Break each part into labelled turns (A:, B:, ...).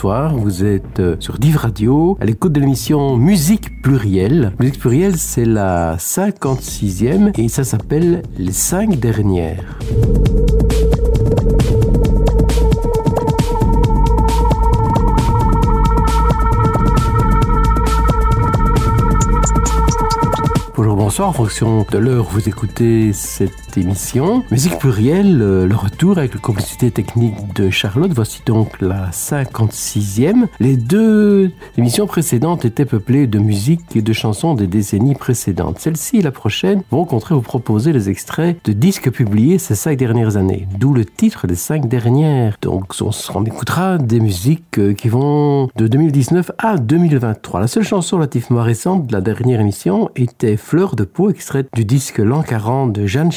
A: bonsoir. Vous êtes euh, sur Div Radio, à l'écoute de l'émission Musique Plurielle. Musique Plurielle, c'est la 56e et ça s'appelle Les 5 dernières. Bonjour, bonsoir. En fonction de l'heure vous écoutez cette émission, Musique plurielle, euh, le retour avec la complicité technique de Charlotte. Voici donc la 56e. Les deux émissions précédentes étaient peuplées de musique et de chansons des décennies précédentes. Celle-ci et la prochaine vont au contraire vous proposer les extraits de disques publiés ces cinq dernières années. D'où le titre des cinq dernières. Donc, on, on écoutera des musiques euh, qui vont de 2019 à 2023. La seule chanson relativement récente de la dernière émission était Fleur de peau, extraite du disque L'an 40 de Jeanne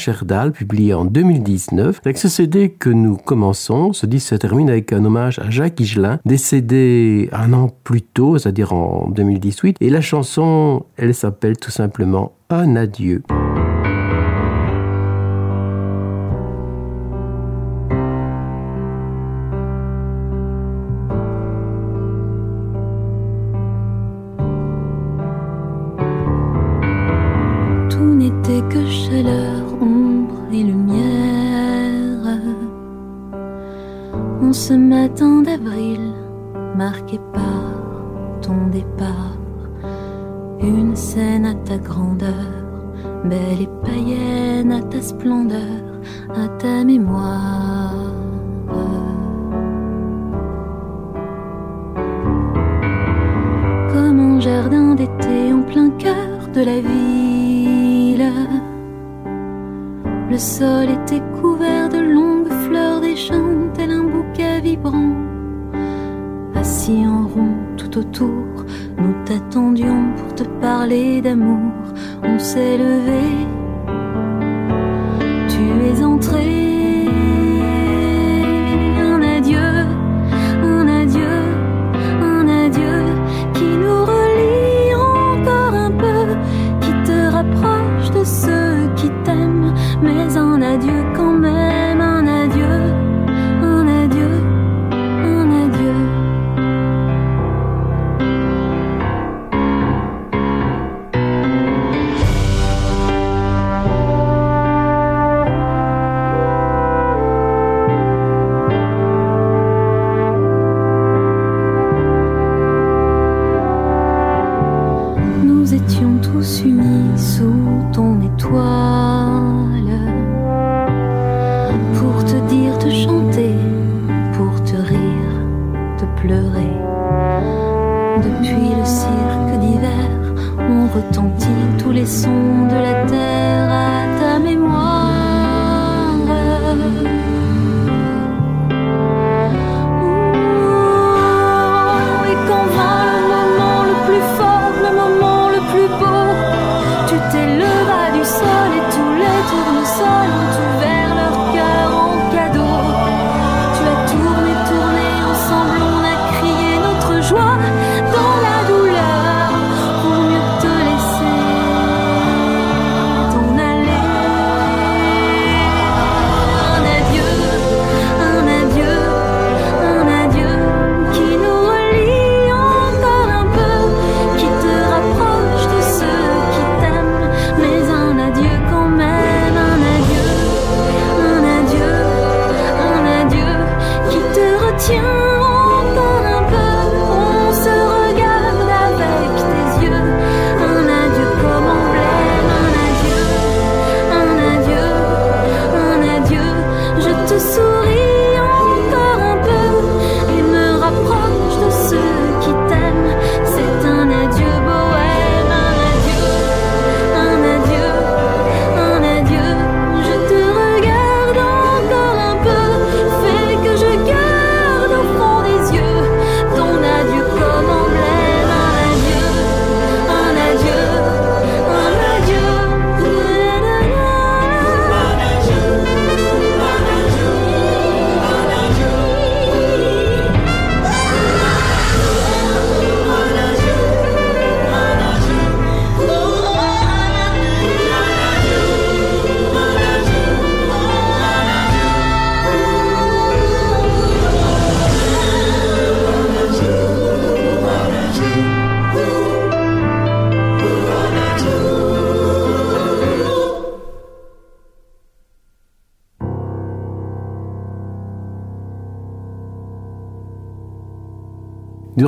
A: Publié en 2019. Avec ce CD que nous commençons, ce disque se termine avec un hommage à Jacques Higelin, décédé un an plus tôt, c'est-à-dire en 2018. Et la chanson, elle s'appelle tout simplement Un adieu.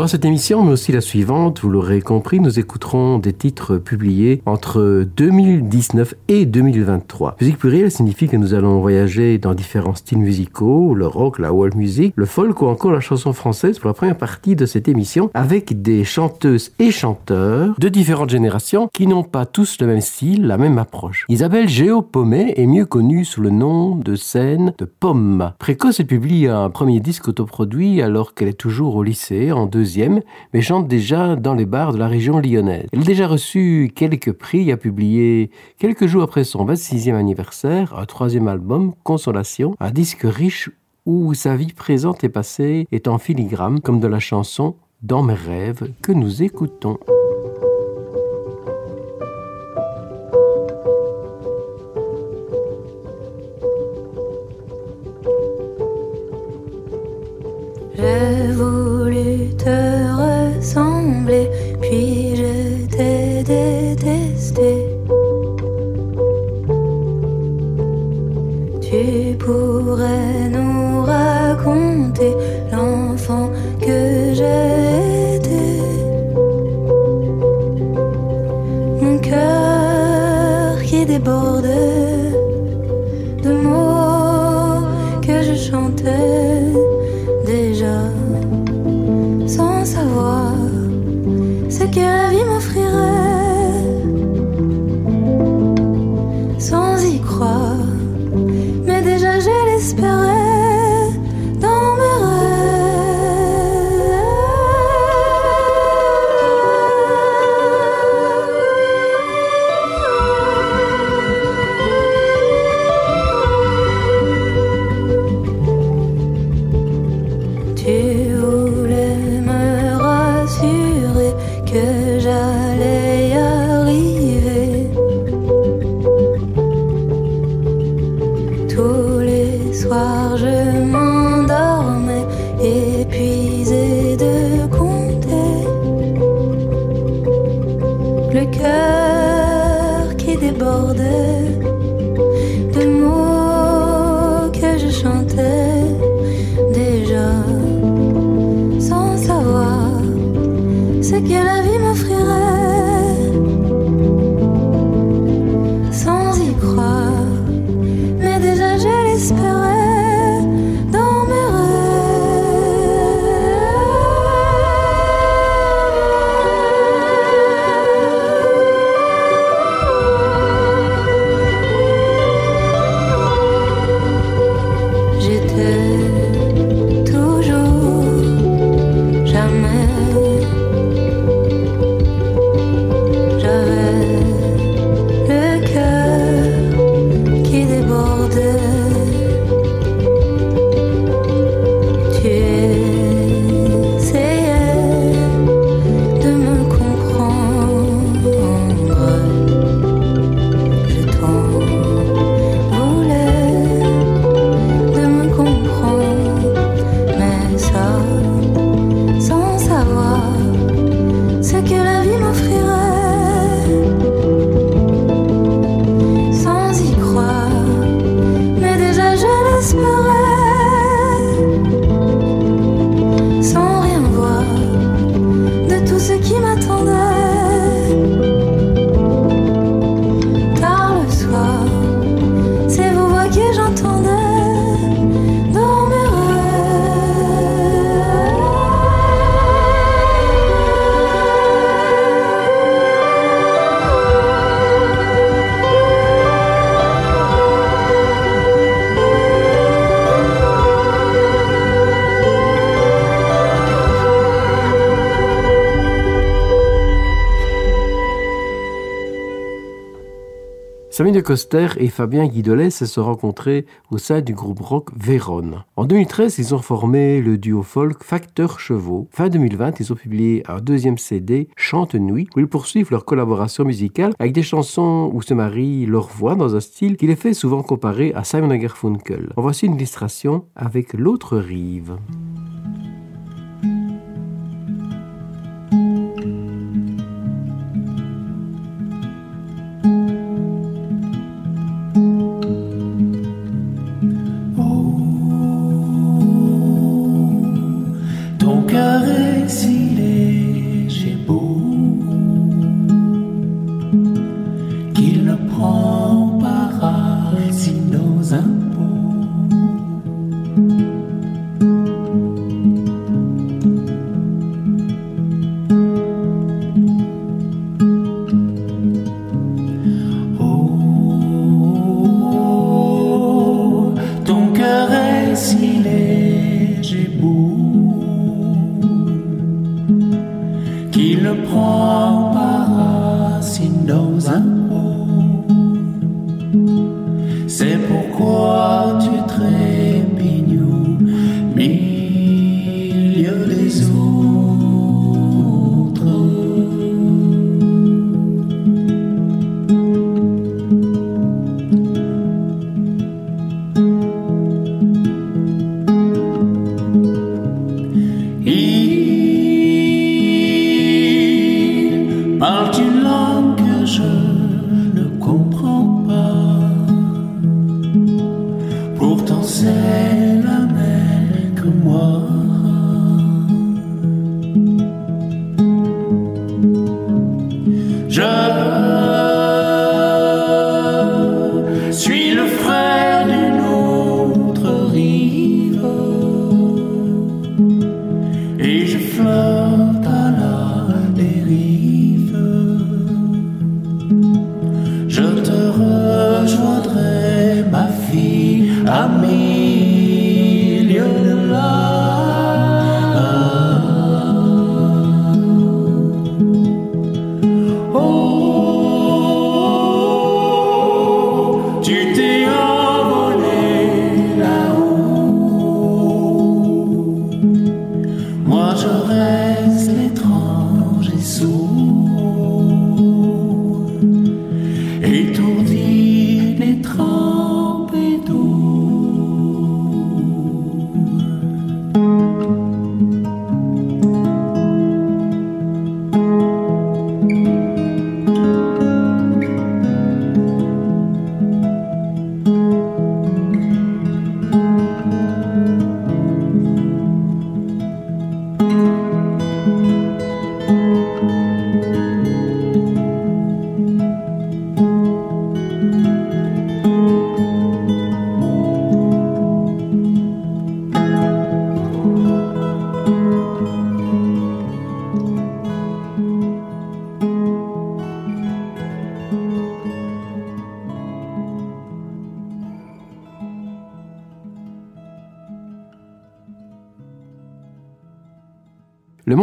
A: Durant cette émission, mais aussi la suivante, vous l'aurez compris, nous écouterons des titres publiés entre 2019 et 2023. Musique plurielle signifie que nous allons voyager dans différents styles musicaux, le rock, la world music, le folk ou encore la chanson française pour la première partie de cette émission avec des chanteuses et chanteurs de différentes générations qui n'ont pas tous le même style, la même approche. Isabelle Géopomet est mieux connue sous le nom de scène de Pomme. Précoce, elle publie un premier disque autoproduit alors qu'elle est toujours au lycée en deuxième, mais chante déjà dans les bars de la région lyonnaise. Elle a déjà reçu quelques prix, a publié quelques jours après son 26e anniversaire un troisième album, Consolation, un disque riche où sa vie présente et passée est en filigrane, comme de la chanson Dans mes rêves que nous écoutons. Coster et Fabien Guidolet se sont rencontrés au sein du groupe rock Vérone. En 2013, ils ont formé le duo folk Facteur Chevaux. Fin 2020, ils ont publié un deuxième CD, Chante Nuit, où ils poursuivent leur collaboration musicale avec des chansons où se marient leurs voix dans un style qui les fait souvent comparer à Simon Garfunkel. En voici une illustration avec l'autre rive.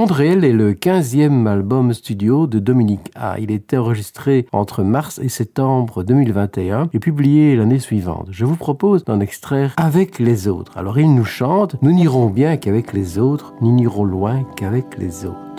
B: Monde réel est le 15e album studio de Dominique A. Il était enregistré entre mars et septembre 2021 et publié l'année suivante. Je vous propose d'en extraire avec les autres. Alors il nous chante Nous n'irons bien qu'avec les autres, nous n'irons loin qu'avec les autres.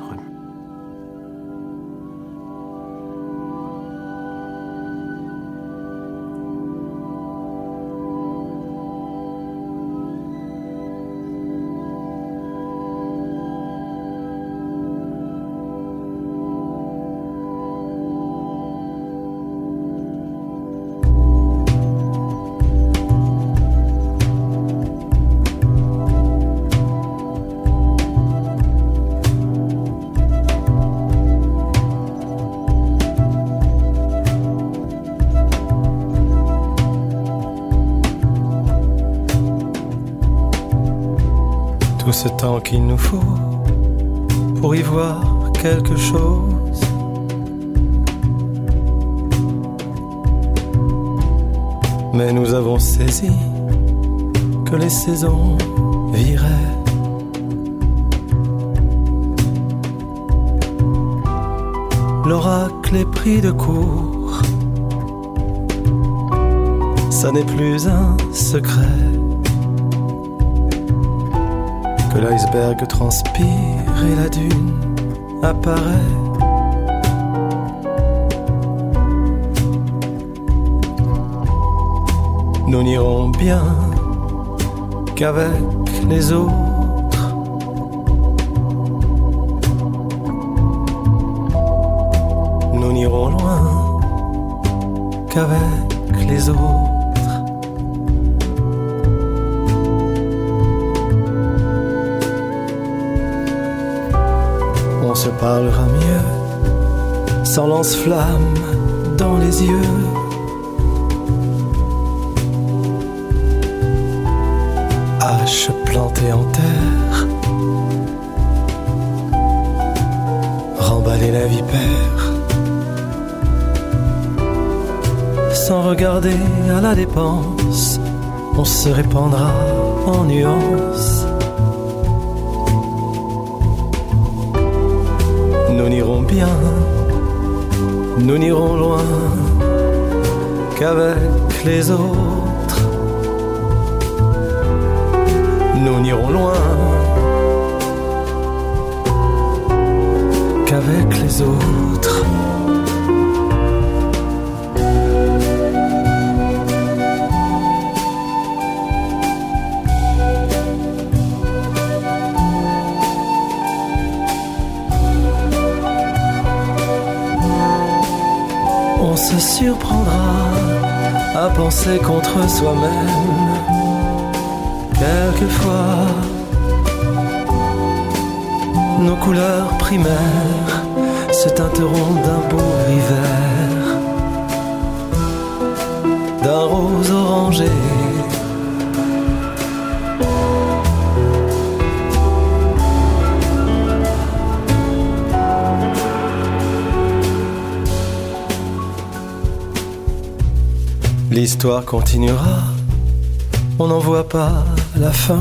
C: Temps qu'il nous faut pour y voir quelque chose. Mais nous avons saisi que les saisons viraient. L'oracle est pris de court. Ça n'est plus un secret que l'iceberg transpire et la dune apparaît. Nous n'irons bien qu'avec les autres. Parlera mieux, sans lance-flamme dans les yeux. Hache plantée en terre, remballer la vipère, sans regarder à la dépense, on se répandra en nuances. Nous n'irons loin qu'avec les autres. Nous n'irons loin qu'avec les autres. Surprendra à penser contre soi-même. Quelquefois, nos couleurs primaires se teinteront d'un beau hiver, d'un rose orangé. L'histoire continuera, on n'en voit pas la fin.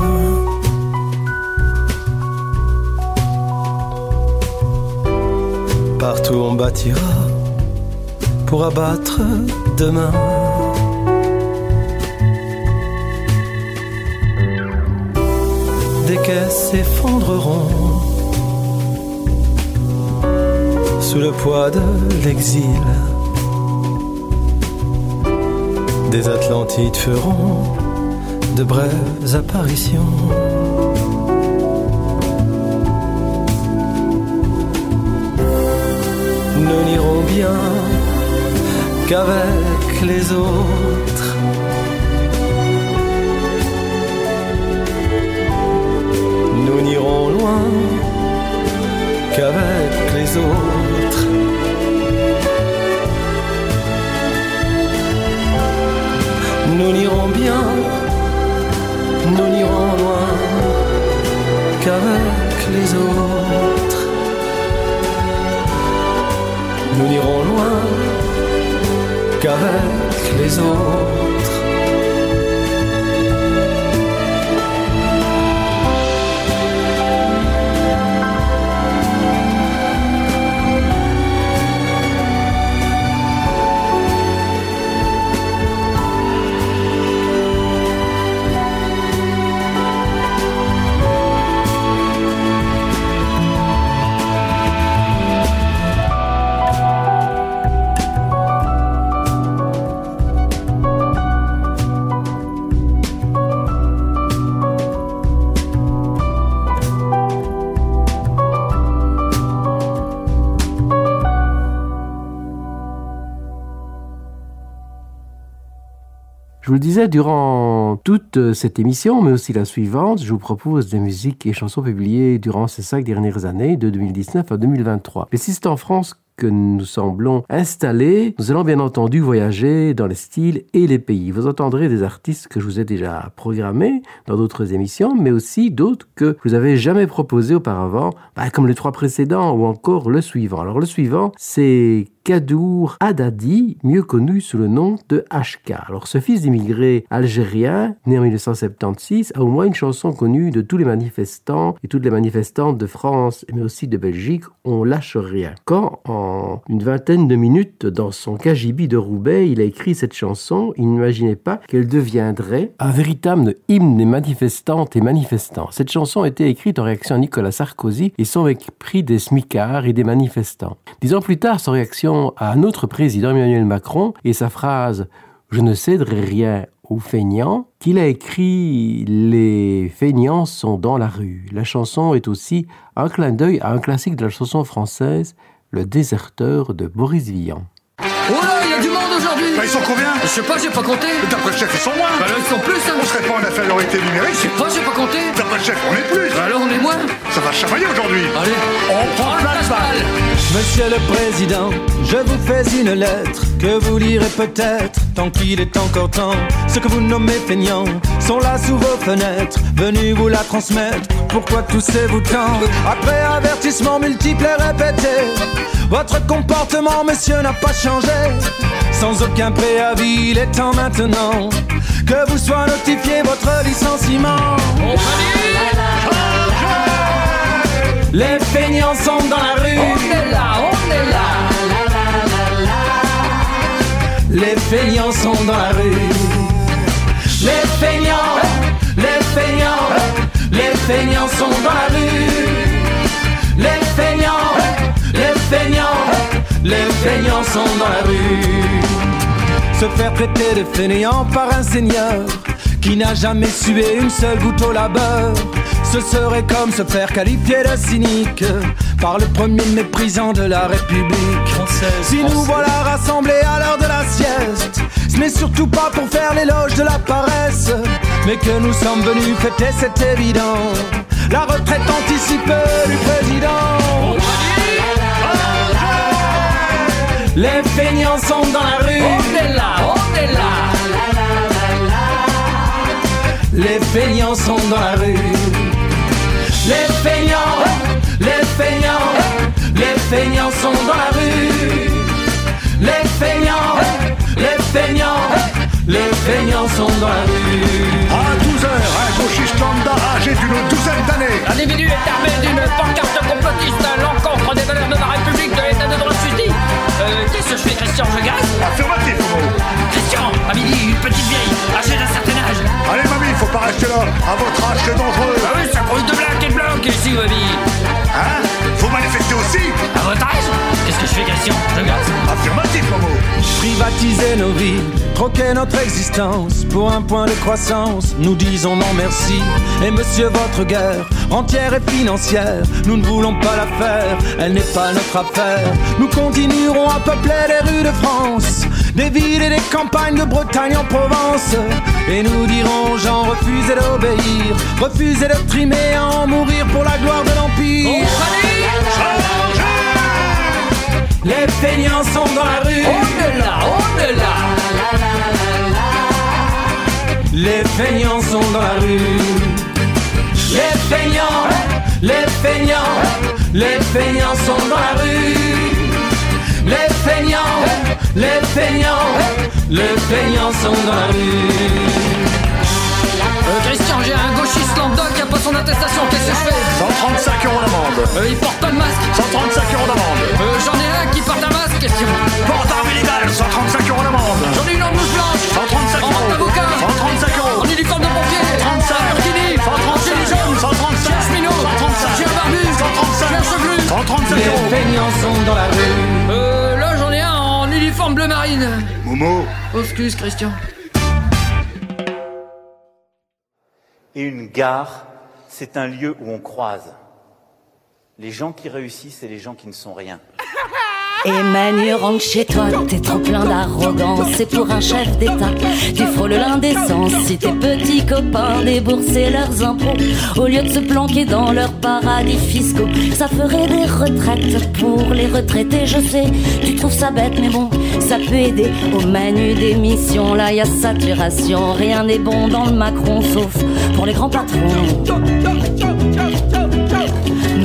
C: Partout on bâtira pour abattre demain. Des caisses s'effondreront sous le poids de l'exil. Des Atlantides feront de brèves apparitions. Nous n'irons bien qu'avec les autres. Nous n'irons loin qu'avec les autres. Nous n'irons bien, nous n'irons loin qu'avec les autres. Nous n'irons loin qu'avec les autres.
B: Vous le disais, durant toute cette émission, mais aussi la suivante, je vous propose des musiques et chansons publiées durant ces cinq dernières années, de 2019 à 2023. Mais si c'est en France que nous semblons installés, nous allons bien entendu voyager dans les styles et les pays. Vous entendrez des artistes que je vous ai déjà programmés dans d'autres émissions, mais aussi d'autres que vous avez jamais proposés auparavant, bah, comme les trois précédents ou encore le suivant. Alors le suivant, c'est Kadour Haddadi, mieux connu sous le nom de HK. Alors ce fils d'immigrés algériens, né en 1976, a au moins une chanson connue de tous les manifestants et toutes les manifestantes de France, mais aussi de Belgique, On lâche rien. Quand, en une vingtaine de minutes, dans son KGB de Roubaix, il a écrit cette chanson, il n'imaginait pas qu'elle deviendrait un véritable hymne des manifestantes et manifestants. Cette chanson a été écrite en réaction à Nicolas Sarkozy et son mépris des smicards et des manifestants. Dix ans plus tard, son réaction à notre président Emmanuel Macron et sa phrase Je ne céderai rien aux feignants, qu'il a écrit Les feignants sont dans la rue. La chanson est aussi un clin d'œil à un classique de la chanson française, Le déserteur de Boris Vian.
D: Oh là, il y a du monde aujourd'hui.
E: Bah, ils sont combien
D: Je sais pas, j'ai pas compté.
E: D'après le chef, ils sont moins.
D: Bah là, ils sont plus, hein.
E: On serait pas en infériorité
D: Je
E: numérique
D: sais pas, j'ai pas compté.
E: D'après le chef, on est plus.
D: Bah alors on est moins.
E: Ça va chamailler aujourd'hui.
D: Allez,
E: On prend
D: le
E: plein de balles.
C: Monsieur le Président, je vous fais une lettre que vous lirez peut-être tant qu'il est encore temps. Ce que vous nommez feignants sont là sous vos fenêtres, venus vous la transmettre. Pourquoi toussez-vous tant Après avertissement multiple et répété, votre comportement, monsieur, n'a pas changé sans aucun préavis, il est temps maintenant que vous soit notifié votre licenciement.
F: Les feignants sont dans la rue.
D: On est là, on est là.
F: Les feignants sont dans la rue. Les feignants, les feignants, les feignants sont dans la rue. Les feignants, les feignants les feignants sont dans la rue. Se faire traiter de fainéant par un seigneur qui n'a jamais sué une seule goutte au labeur. Ce serait comme se faire qualifier de cynique par le premier méprisant de la République. Française, si nous voilà rassemblés à l'heure de la sieste, ce n'est surtout pas pour faire l'éloge de la paresse, mais que nous sommes venus fêter, c'est évident, la retraite anticipée du président. Les feignants sont dans la rue.
D: On est là, on est là.
F: La, la, la, les feignants sont dans la rue. Les feignants, les feignants, les feignants sont dans la rue. Les feignants, les feignants, les feignants sont dans la rue.
E: À 12 heures, un gauchiste lambda âgé d'une douzaine d'années.
D: L'individu est armé d'une pancarte complotiste à l'encontre des valeurs de la République, de l'État de droit euh, qu'est-ce que je fais, Christian Je gagne
E: ah, Affirmatif,
D: Christian, à midi, une petite vieille, âgée d'un certain âge.
E: Allez, mamie, faut pas rester là. À votre âge, c'est dangereux.
D: Ah oui, ça cause de blague et de blanc ici, mamie.
E: Hein? Faut manifester aussi
D: À votre âge Qu'est-ce que je fais question Je regarde ça.
E: Affirmatif, Momo
F: Privatiser nos vies, troquer notre existence pour un point de croissance. Nous disons non merci. Et monsieur, votre guerre, rentière et financière, nous ne voulons pas la faire. Elle n'est pas notre affaire. Nous continuerons à peupler les rues de France, des villes et des campagnes de Bretagne en Provence. Et nous dirons aux gens refusez d'obéir, refusez de trimer à en mourir pour la gloire de l'Empire. Les feignants sont dans la rue.
D: On est là, on.
F: Les feignants sont dans la rue. Les feignants, les feignants, les feignants sont dans la rue. Les feignants, les feignants, les feignants sont dans la rue.
D: Euh, Christian un gauchiste lambda qui a pas son attestation, qu'est-ce que je fais
E: 135 euros d'amende.
D: Euh, il porte pas de masque.
E: 135 euros d'amende.
D: Euh, j'en ai un qui porte un masque, qu'est-ce qu'il
E: Porte un médical, 135 euros d'amende.
D: J'en ai une en mousse blanche.
E: 135 euros.
D: En d'avocat.
E: 135 euros.
D: En uniforme de pompier.
E: 135.
D: En burkini.
E: 135.
D: Chez les
E: jaunes.
D: 135. Chez les
E: 135.
D: Chez barbu.
E: 135.
D: Chez
E: 135 euros.
F: Les feignants sont dans la rue.
D: Euh, là j'en ai un en uniforme bleu marine.
E: Momo.
D: Excuse Christian.
G: Et une gare, c'est un lieu où on croise les gens qui réussissent et les gens qui ne sont rien.
H: Emmanuel rentre chez toi, t'es trop plein d'arrogance. C'est pour un chef d'État, tu frôles l'indécence. Si tes petits copains déboursaient leurs impôts, au lieu de se planquer dans leurs paradis fiscaux, ça ferait des retraites pour les retraités. Je sais, tu trouves ça bête, mais bon, ça peut aider. Au manu des missions, là y a saturation. Rien n'est bon dans le Macron, sauf pour les grands patrons.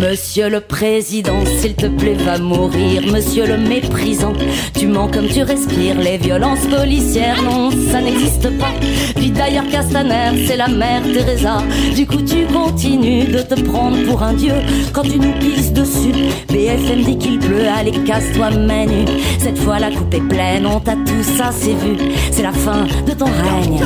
H: Monsieur le président, s'il te plaît, va mourir. Monsieur le méprisant, tu mens comme tu respires. Les violences policières, non, ça n'existe pas. Puis d'ailleurs, Castaner, c'est la mère Teresa. Du coup, tu continues de te prendre pour un dieu quand tu nous pisses dessus. BFM dit qu'il pleut, allez, casse-toi, menu. Cette fois, la coupe est pleine, on t'a tout ça, c'est vu. C'est la fin de ton règne.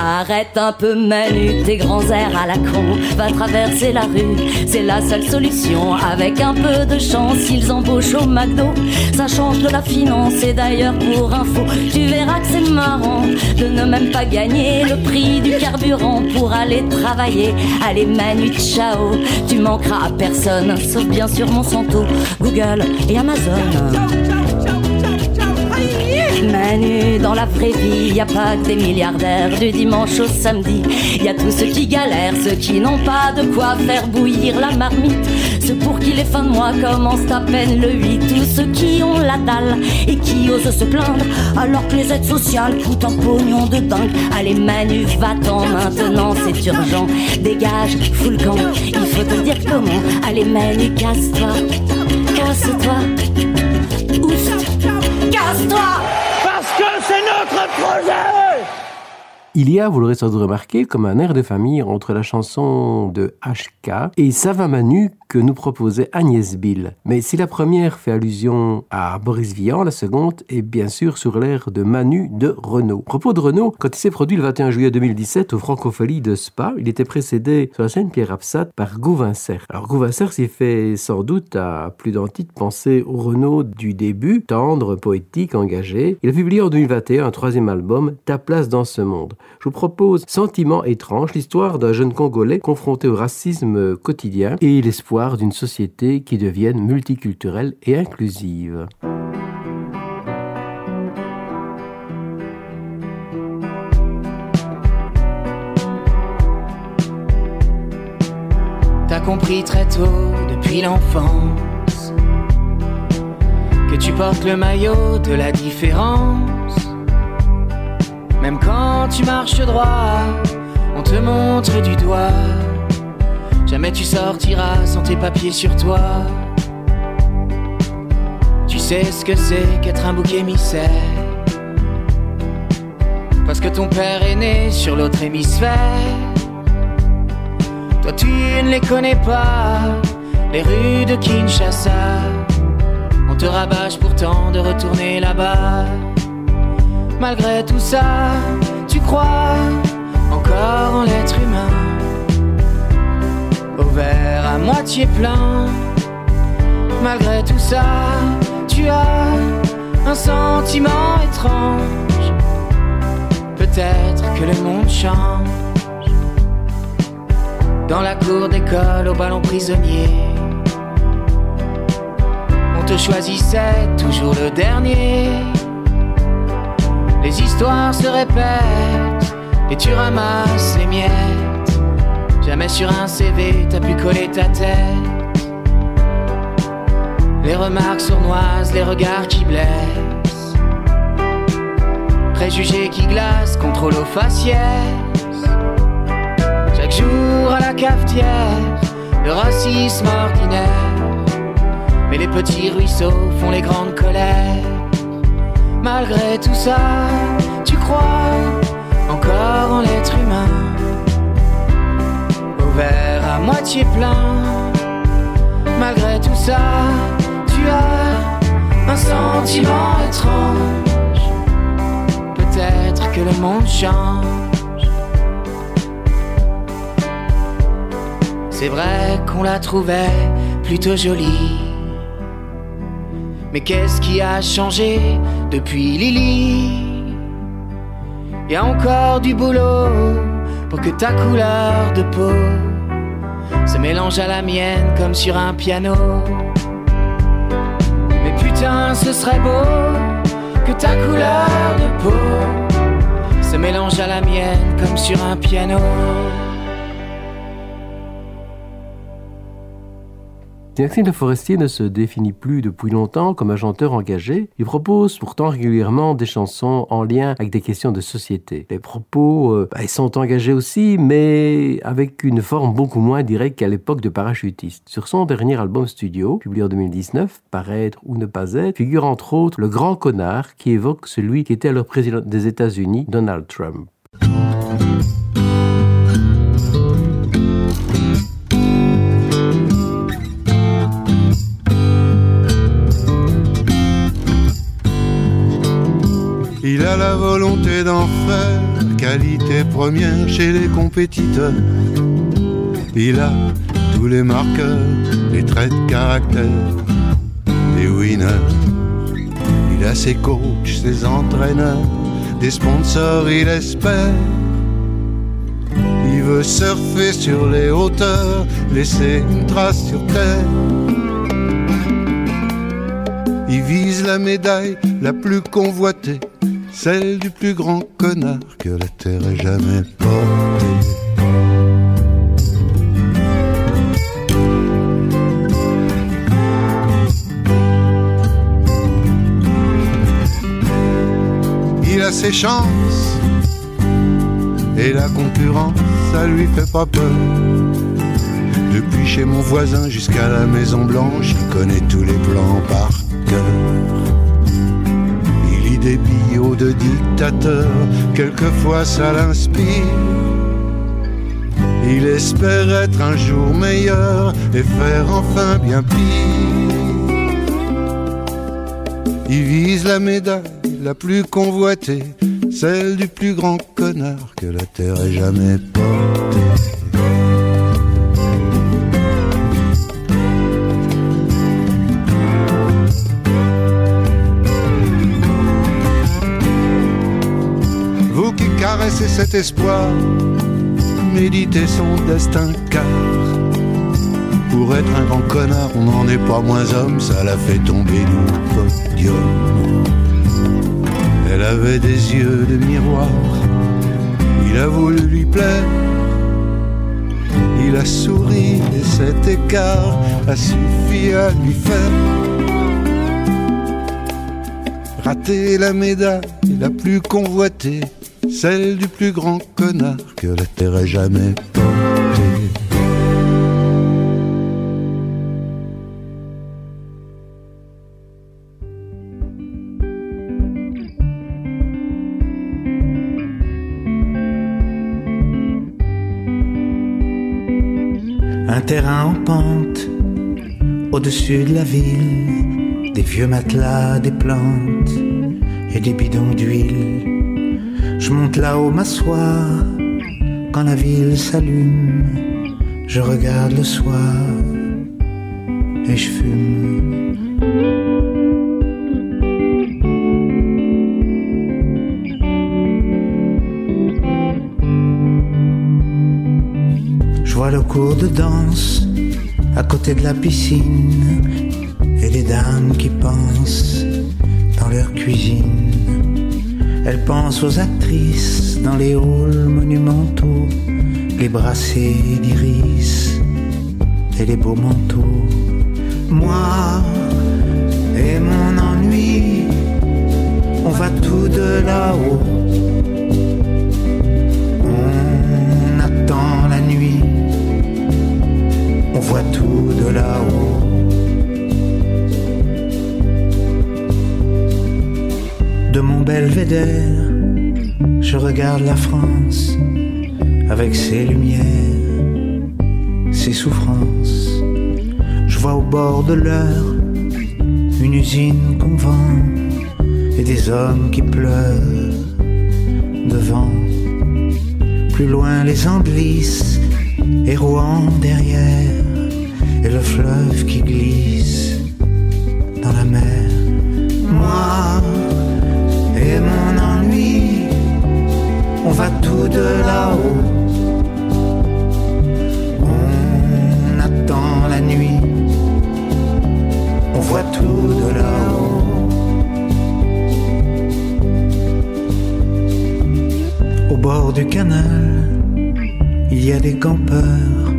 H: Arrête un peu Manu, tes grands airs à la con. Va traverser la rue, c'est la seule solution. Avec un peu de chance, ils embauchent au McDo. Ça change de la finance et d'ailleurs pour info, tu verras que c'est marrant de ne même pas gagner le prix du carburant pour aller travailler. Allez Manu, ciao, tu manqueras à personne, sauf bien sûr Monsanto, Google et Amazon manu. Dans la vraie vie, y a pas que des milliardaires du dimanche au samedi. Y a tous ceux qui galèrent, ceux qui n'ont pas de quoi faire bouillir la marmite. Ceux pour qui les fins de mois commencent à peine le 8. Tous ceux qui ont la dalle et qui osent se plaindre. Alors que les aides sociales coûtent un pognon de dingue. Allez Manu, va-t'en maintenant, c'est urgent. Dégage, fous le camp, il faut te dire comment. Allez Manu, casse-toi, casse-toi. Ouf, casse-toi
D: 活着。
B: Il y a, vous l'aurez sans doute remarqué, comme un air de famille entre la chanson de HK et Sava Manu que nous proposait Agnès Bill. Mais si la première fait allusion à Boris Vian, la seconde est bien sûr sur l'air de Manu de Renault. Propos de Renault, quand il s'est produit le 21 juillet 2017 au Francofolie de Spa, il était précédé sur la scène Pierre Absat par Gauvin Serre. Alors Gauvin Serre s'y fait sans doute à plus d'un titre penser au Renault du début, tendre, poétique, engagé. Il a publié en 2021 un troisième album, Ta place dans ce monde. Je vous propose Sentiment étrange, l'histoire d'un jeune Congolais confronté au racisme quotidien et l'espoir d'une société qui devienne multiculturelle et inclusive.
I: T'as compris très tôt, depuis l'enfance, que tu portes le maillot de la différence. Même quand tu marches droit, on te montre du doigt Jamais tu sortiras sans tes papiers sur toi. Tu sais ce que c'est qu'être un bouc émissaire. Parce que ton père est né sur l'autre hémisphère. Toi tu ne les connais pas, les rues de Kinshasa. On te rabâche pourtant de retourner là-bas. Malgré tout ça, tu crois encore en l'être humain au verre à moitié plein. Malgré tout ça, tu as un sentiment étrange. Peut-être que le monde change. Dans la cour d'école, au ballon prisonnier, on te choisissait toujours le dernier. Les histoires se répètent et tu ramasses les miettes. Jamais sur un CV t'as pu coller ta tête. Les remarques sournoises, les regards qui blessent. Préjugés qui glacent, contrôle aux faciès. Chaque jour à la cafetière, le racisme ordinaire. Mais les petits ruisseaux font les grandes colères. Malgré tout ça, tu crois encore en l'être humain verre à moitié plein. Malgré tout ça, tu as un sentiment étrange. Peut-être que le monde change. C'est vrai qu'on la trouvait plutôt jolie. Mais qu'est-ce qui a changé depuis Lily Y a encore du boulot pour que ta couleur de peau se mélange à la mienne comme sur un piano. Mais putain, ce serait beau que ta couleur de peau se mélange à la mienne comme sur un piano.
B: Maxime Le Forestier ne se définit plus depuis longtemps comme un chanteur engagé. Il propose pourtant régulièrement des chansons en lien avec des questions de société. Les propos euh, bah, ils sont engagés aussi, mais avec une forme beaucoup moins directe qu'à l'époque de Parachutiste. Sur son dernier album studio, publié en 2019, Paraître ou ne pas être, figure entre autres Le Grand Connard qui évoque celui qui était alors président des États-Unis, Donald Trump.
J: Il a la volonté d'en faire qualité première chez les compétiteurs. Il a tous les marqueurs, les traits de caractère des winners. Il a ses coachs, ses entraîneurs, des sponsors, il espère. Il veut surfer sur les hauteurs, laisser une trace sur terre. Il vise la médaille la plus convoitée celle du plus grand connard que la terre ait jamais porté. Il a ses chances et la concurrence, ça lui fait pas peur. Depuis chez mon voisin jusqu'à la Maison Blanche, il connaît tous les plans par cœur. Y débite trio de dictateurs, quelquefois ça l'inspire. Il espère être un jour meilleur et faire enfin bien pire. Il vise la médaille la plus convoitée, celle du plus grand connard que la terre ait jamais porté. Qui caressez cet espoir, méditez son destin car pour être un grand connard, on n'en est pas moins homme, ça l'a fait tomber du podium. Elle avait des yeux de miroir, il a voulu lui plaire. Il a souri et cet écart a suffi à lui faire. Rater la médaille la plus convoitée, celle du plus grand connard que la terre ait jamais porté.
K: Un terrain en pente, au-dessus de la ville, des vieux matelas, des plantes et des bidons d'huile. Je monte là-haut m'asseoir, quand la ville s'allume, je regarde le soir et je fume. Je vois le cours de danse à côté de la piscine et les dames qui pensent dans leur cuisine. Elles pensent aux actrices dans les halls monumentaux, les brassées d'iris et les beaux manteaux. Moi et mon ennui, on va tout de là-haut. On attend la nuit, on voit tout de là-haut. De mon belvédère, je regarde la France avec ses lumières, ses souffrances. Je vois au bord de l'heure une usine qu'on vend et des hommes qui pleurent devant. Plus loin les Anglisses et Rouen derrière et le fleuve qui glisse dans la mer. Moi et mon ennui, on va tout de là-haut. On attend la nuit, on voit tout de là-haut. Au bord du canal, il y a des campeurs,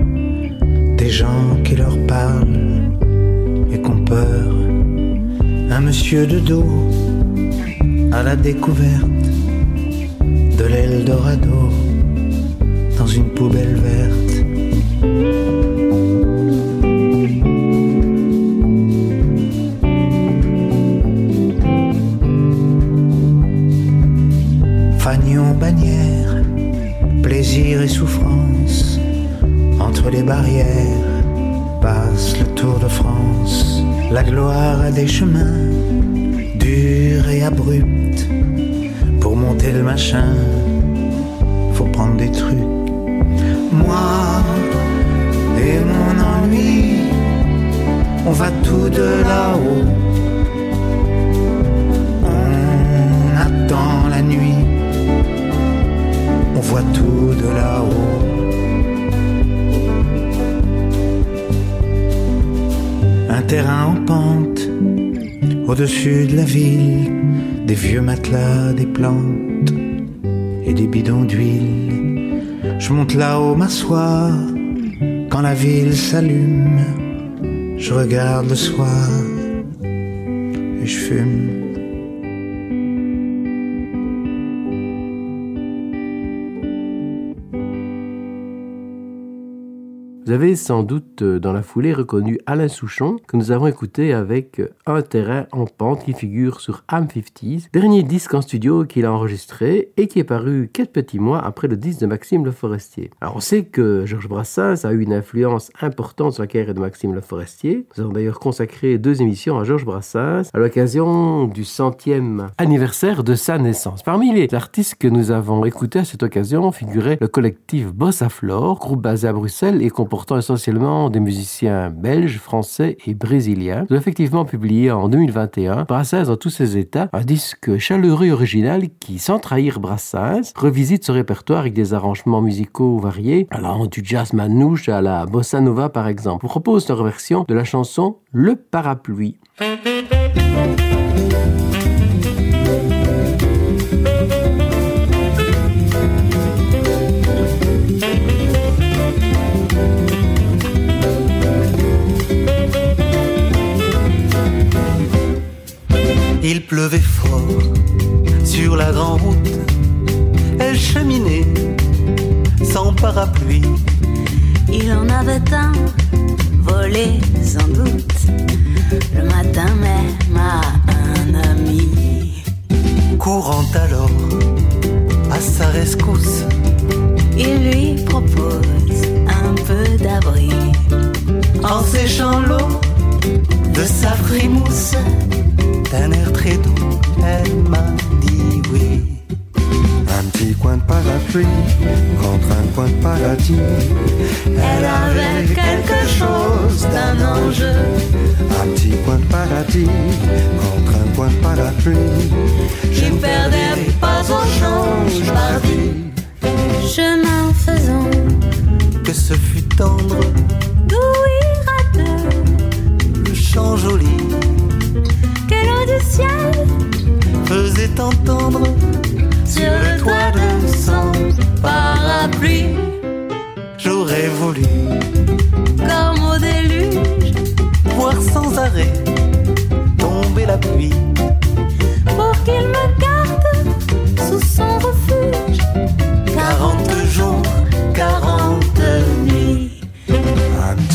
K: des gens qui leur parlent et qu'on peur. Un monsieur de dos à la découverte de l'Eldorado dans une poubelle verte. Fagnon bannière, plaisir et souffrance, entre les barrières passe le Tour de France. La gloire a des chemins durs et abrupts. Monter le machin, faut prendre des trucs. Moi et mon ennui, on va tout de là-haut. On attend la nuit, on voit tout de là-haut. Un terrain en pente, au-dessus de la ville, des vieux matelas, des plantes et des bidons d'huile. Je monte là-haut m'asseoir, quand la ville s'allume, je regarde le soir et je fume.
B: Vous avez sans doute dans la foulée reconnu Alain Souchon, que nous avons écouté avec Un terrain en pente qui figure sur Am 50s, dernier disque en studio qu'il a enregistré et qui est paru quelques petits mois après le disque de Maxime Le Forestier. Alors on sait que Georges Brassens a eu une influence importante sur la carrière de Maxime Le Forestier. Nous avons d'ailleurs consacré deux émissions à Georges Brassens à l'occasion du centième anniversaire de sa naissance. Parmi les artistes que nous avons écoutés à cette occasion figurait le collectif Bossa Flore, groupe basé à Bruxelles et comportant essentiellement des musiciens belges, français et brésiliens. Nous avons effectivement publié en 2021 Brassens dans tous ses états, un disque chaleureux et original qui, sans trahir Brassens, revisite ce répertoire avec des arrangements musicaux variés, allant du jazz manouche à la bossa nova par exemple. Propose leur version de la chanson Le parapluie.
L: Fort sur la grande route. Elle cheminait sans parapluie.
M: Il en avait un volé sans doute le matin même à un ami.
L: Courant alors à sa rescousse,
M: Il lui propose un peu d'abri.
L: en séchant l'eau de sa frimousse, d'un air très doux, elle m'a dit oui.
N: Un petit coin de parapluie contre un coin de paradis.
M: Elle avait quelque chose d'un ange.
N: Un petit coin de paradis contre un coin de parapluie.
M: Je ne perdais pas au change pardi. Chemin faisant,
L: Que ce fut tendre,
M: d'où ira
L: le chant joli,
M: ciel
L: faisait entendre
M: sur le toit de son parapluie.
L: J'aurais voulu
M: Comme au déluge,
L: voir sans arrêt tomber la pluie.
M: pour qu'il me garde sous son refuge.
L: 40 jours, 40 nuits.
N: Un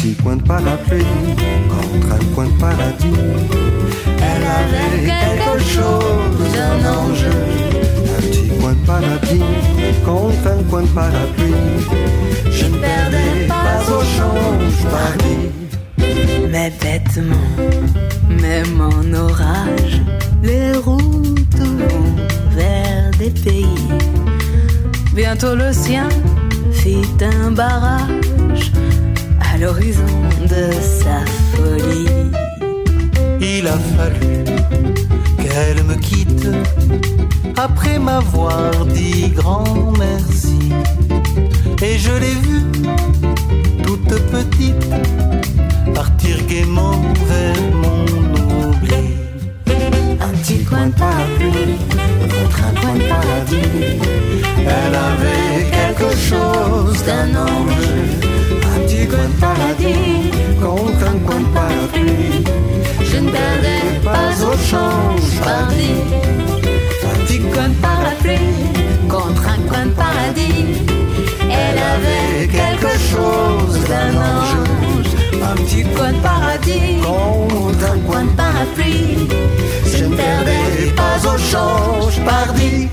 N: petit coin de parapluie contre un coin de paradis.
L: Elle avait quelque chose d'un ange.
N: Un petit coin de paradis contre un coin de parapluie.
L: Je ne perdais pas au change pardi.
M: Mais bêtement, même en orage, les routes vont vers des pays. Bientôt le sien fit un barrage l'horizon de sa folie.
L: Il a fallu qu'elle me quitte après m'avoir dit grand merci. Et je l'ai vue, toute petite, partir gaiement vers mon oubli.
M: Un petit coin de parapluie contre un coin de paradis.
L: Elle avait quelque chose d'un ange.
M: De paradis
N: Contre un coin de parapluie.
M: Je ne perdais pas au change pardi. Un petit coin de parapluie contre un coin de paradis. Elle avait quelque chose d'un ange. Un petit coin de paradis contre un coin de parapluie. Je ne perdais pas au change pardi.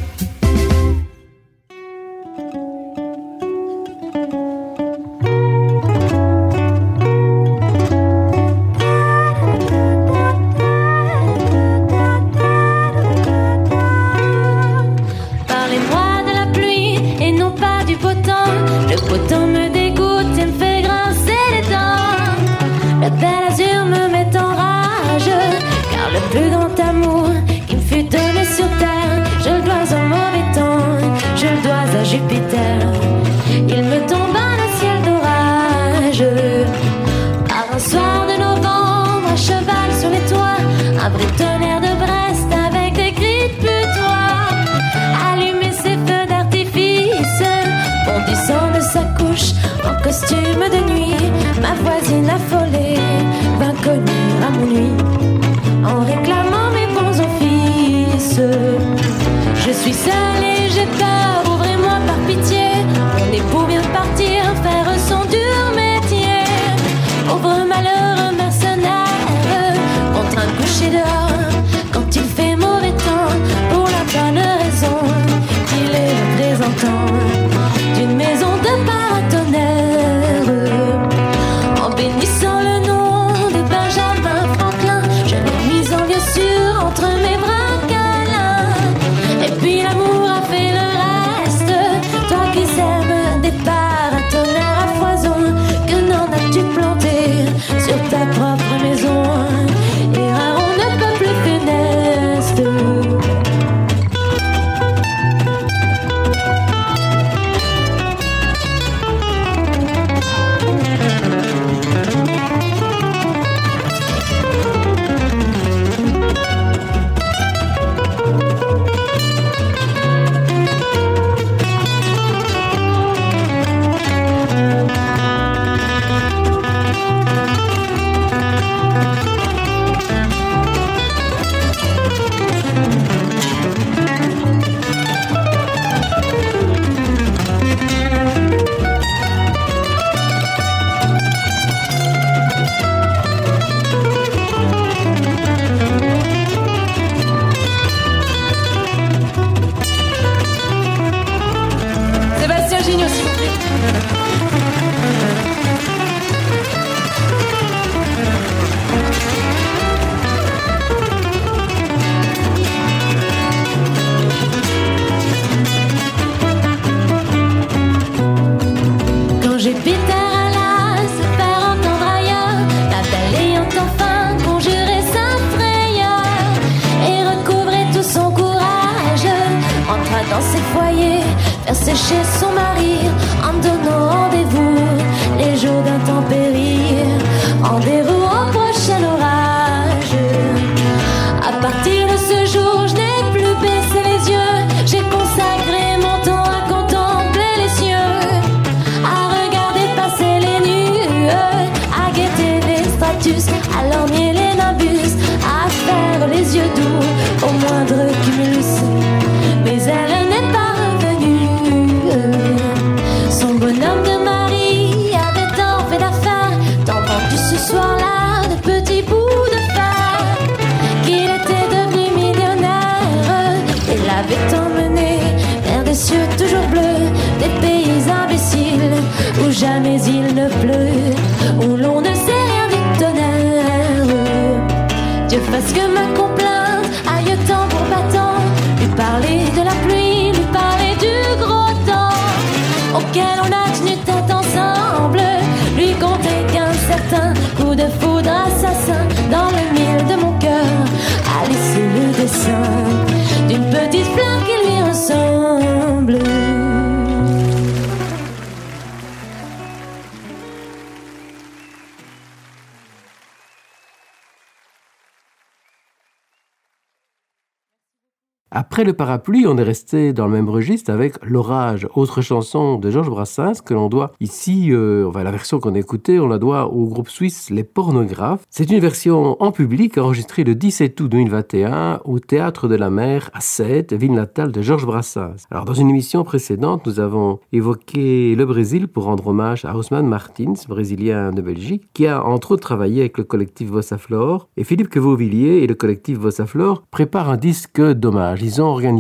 B: Parapluie, on est resté dans le même registre avec L'orage, autre chanson de Georges Brassens que l'on doit ici, euh, enfin, la version qu'on a écoutée, on la doit au groupe suisse Les Pornographes. C'est une version en public enregistrée le 17 août 2021 au Théâtre de la Mer à Sète, ville natale de Georges Brassens. Alors dans une émission précédente, nous avons évoqué le Brésil pour rendre hommage à Osman Martins, brésilien de Belgique, qui a entre autres travaillé avec le collectif Bossa Flor. Et Philippe Quevauvilliers et le collectif Bossa Flor préparent un disque d'hommage. Ils ont organisé,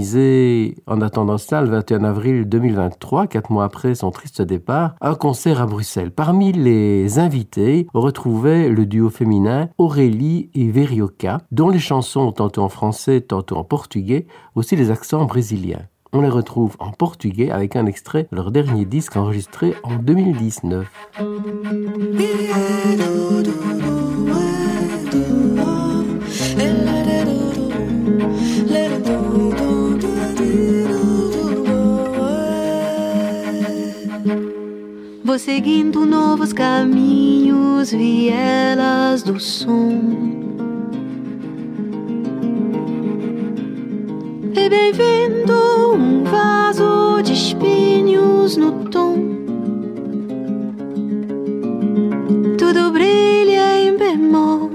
B: en attendant ça, le 21 avril 2023, quatre mois après son triste départ, un concert à Bruxelles. Parmi les invités, on retrouvait le duo féminin Aurélie et Verioca, dont les chansons, tantôt en français, tantôt en portugais, aussi les accents brésiliens. On les retrouve en portugais avec un extrait de leur dernier disque enregistré en 2019.
A: Vou seguindo novos caminhos, vielas do som. E bem-vindo um vaso de espinhos no tom. Tudo brilha em bemol,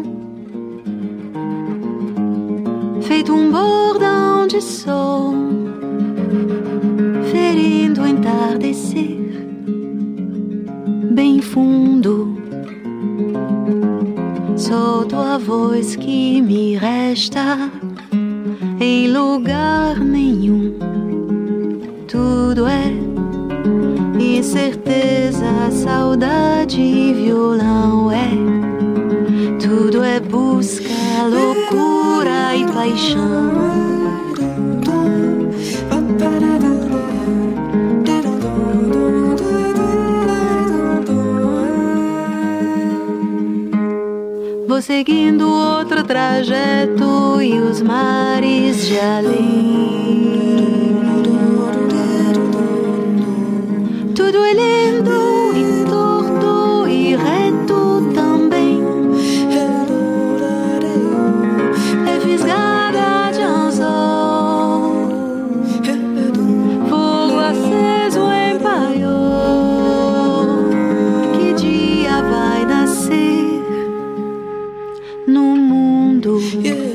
A: feito um bordão de sol, ferindo o entardecer bem fundo. Só tua voz que me resta em lugar nenhum. Tudo é incerteza, saudade e violão é. Tudo é busca, loucura e paixão. Vou seguindo outro trajeto e os mares de além. Tudo é lindo Yeah.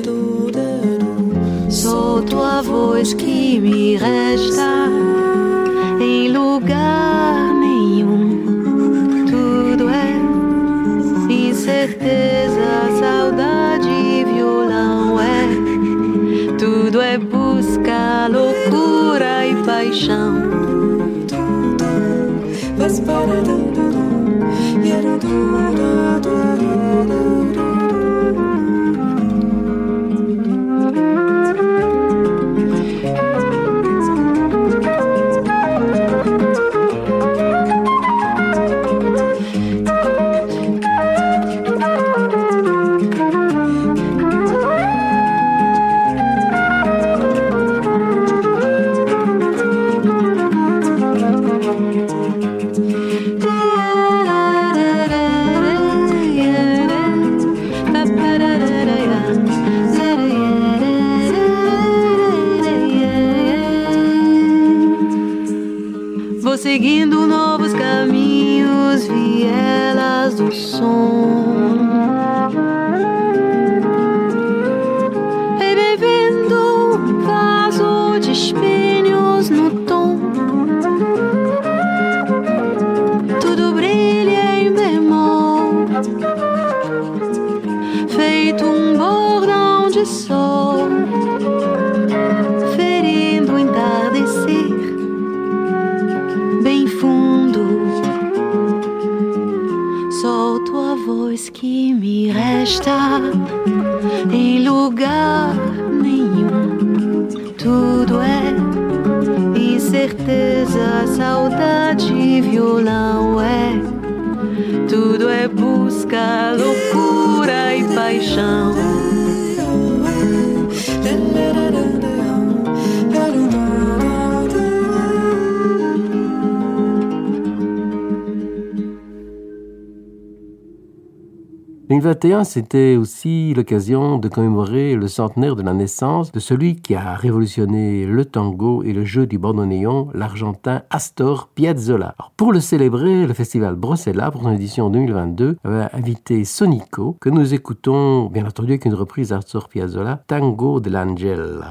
A: 2021, c'était aussi l'occasion de commémorer le centenaire de la naissance de celui qui a révolutionné le tango et le jeu du bandoneon, l'argentin Astor Piazzolla. Pour le célébrer, le festival Brosella, pour son édition 2022, avait invité Sonico, que nous écoutons, bien entendu, avec une reprise d'Astor Piazzolla, Tango de l'Angel.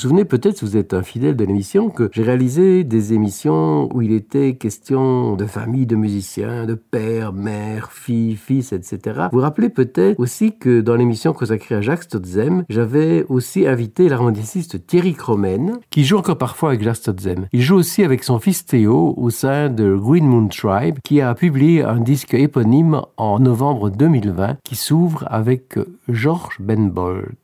B: Souvenez peut-être, si vous êtes un fidèle de l'émission, que j'ai réalisé des émissions où il était question de famille de musiciens, de père, mère, fille, fils, etc. Vous vous rappelez peut-être aussi que dans l'émission consacrée à Jacques Stotzem, j'avais aussi invité l'harmoniciste Thierry Cromen, qui joue encore parfois avec Jacques Stotzem. Il joue aussi avec son fils Théo au sein de Green Moon Tribe, qui a publié un disque éponyme en novembre 2020 qui s'ouvre avec Georges Benbold.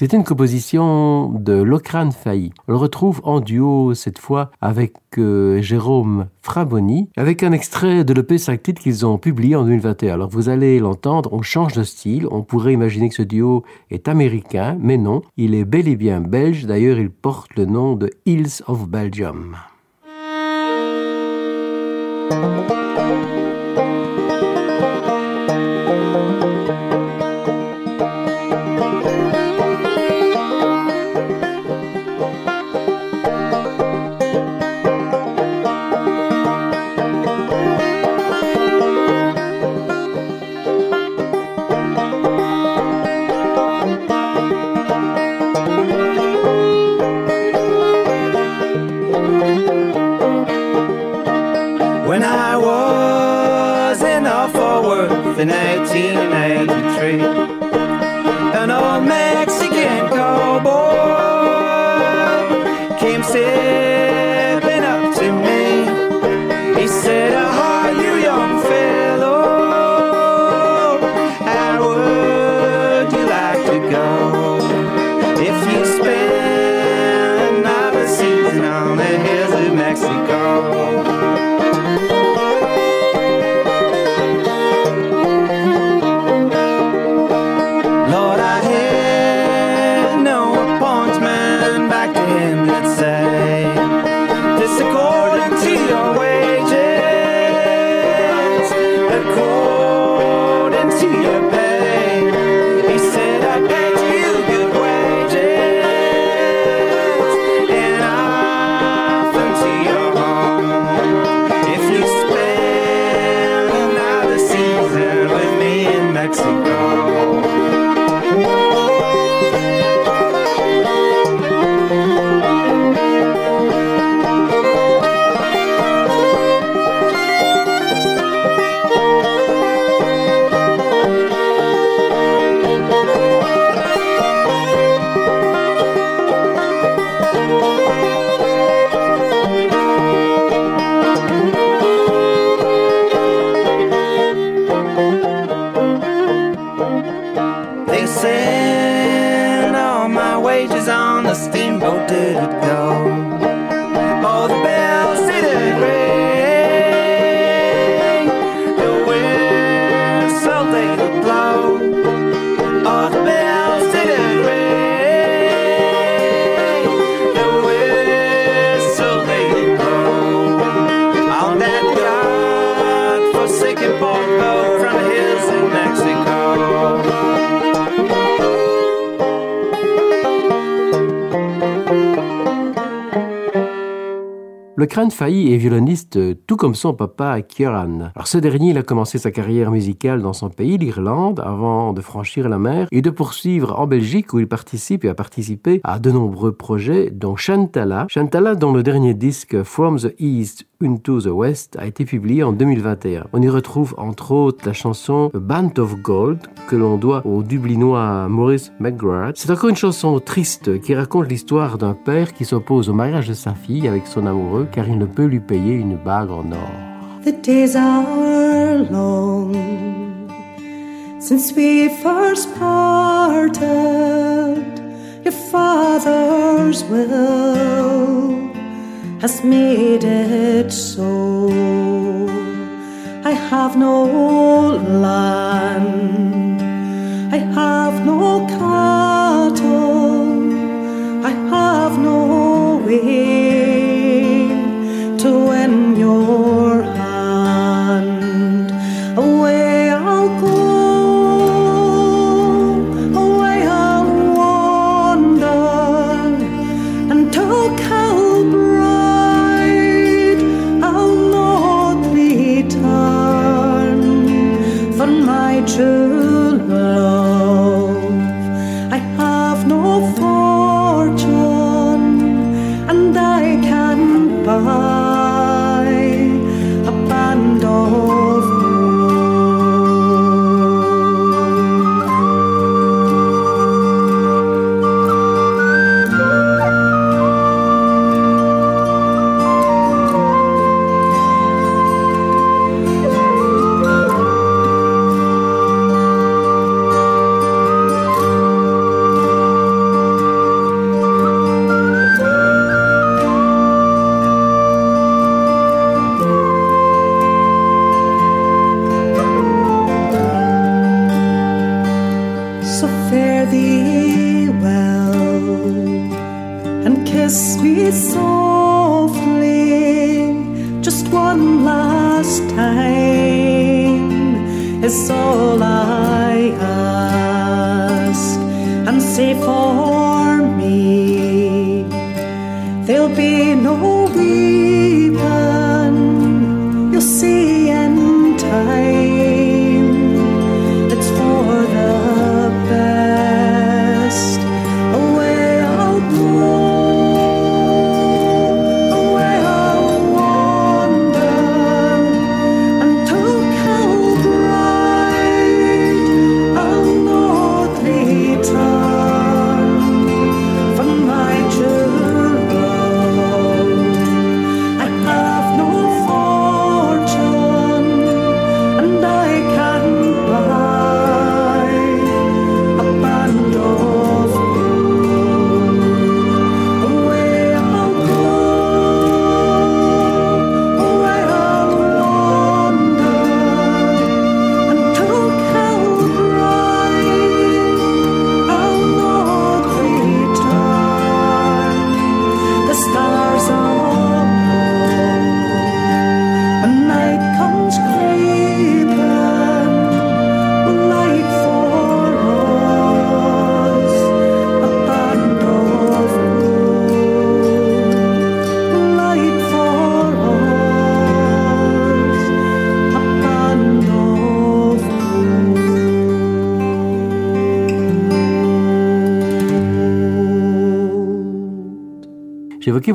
B: C'est une composition de Locrane Failly. On le retrouve en duo cette fois avec euh, Jérôme Fraboni, avec un extrait de l'EP 5 titres qu'ils ont publié en 2021. Alors vous allez l'entendre, on change de style, on pourrait imaginer que ce duo est américain, mais non, il est bel et bien belge, d'ailleurs il porte le nom de Hills of Belgium.
O: My wages on the steamboat, did it go?
B: Le crâne failli est violoniste euh, tout comme son papa Kieran. Alors ce dernier, il a commencé sa carrière musicale dans son pays, l'Irlande, avant de franchir la mer et de poursuivre en Belgique où il participe et a participé à de nombreux projets, dont Chantala. Chantala, dont le dernier disque From the East into the West a été publié en 2021. On y retrouve entre autres la chanson A Band of Gold que l'on doit au Dublinois Maurice McGrath. C'est encore une chanson triste qui raconte l'histoire d'un père qui s'oppose au mariage de sa fille avec son amoureux car il ne peut lui payer une bague en or.
P: The days are long since we first parted. Your father's will has made it so. I have no land, I have no cattle, I have no way to win your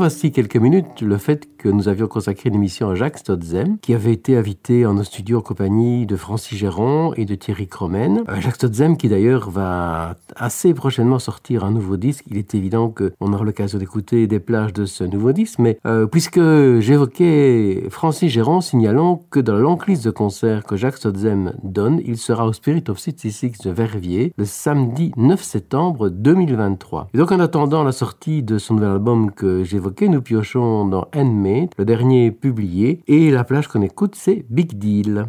B: Voici quelques minutes le fait que nous avions consacré une émission à Jacques Stotzem, qui avait été invité en nos studios en compagnie de Francis Géron et de Thierry Cromen. Euh, Jacques Stotzem qui d'ailleurs va assez prochainement sortir un nouveau disque. Il est évident qu'on aura l'occasion d'écouter des plages de ce nouveau disque, mais euh, puisque j'évoquais Francis Géron, signalons que dans liste de concerts que Jacques Stotzem donne, il sera au Spirit of 66 de Verviers le samedi 9 septembre 2023. Et donc en attendant la sortie de son nouvel album que j'évoquais, nous piochons dans Handmade, le dernier publié, et la plage qu'on écoute c'est Big Deal.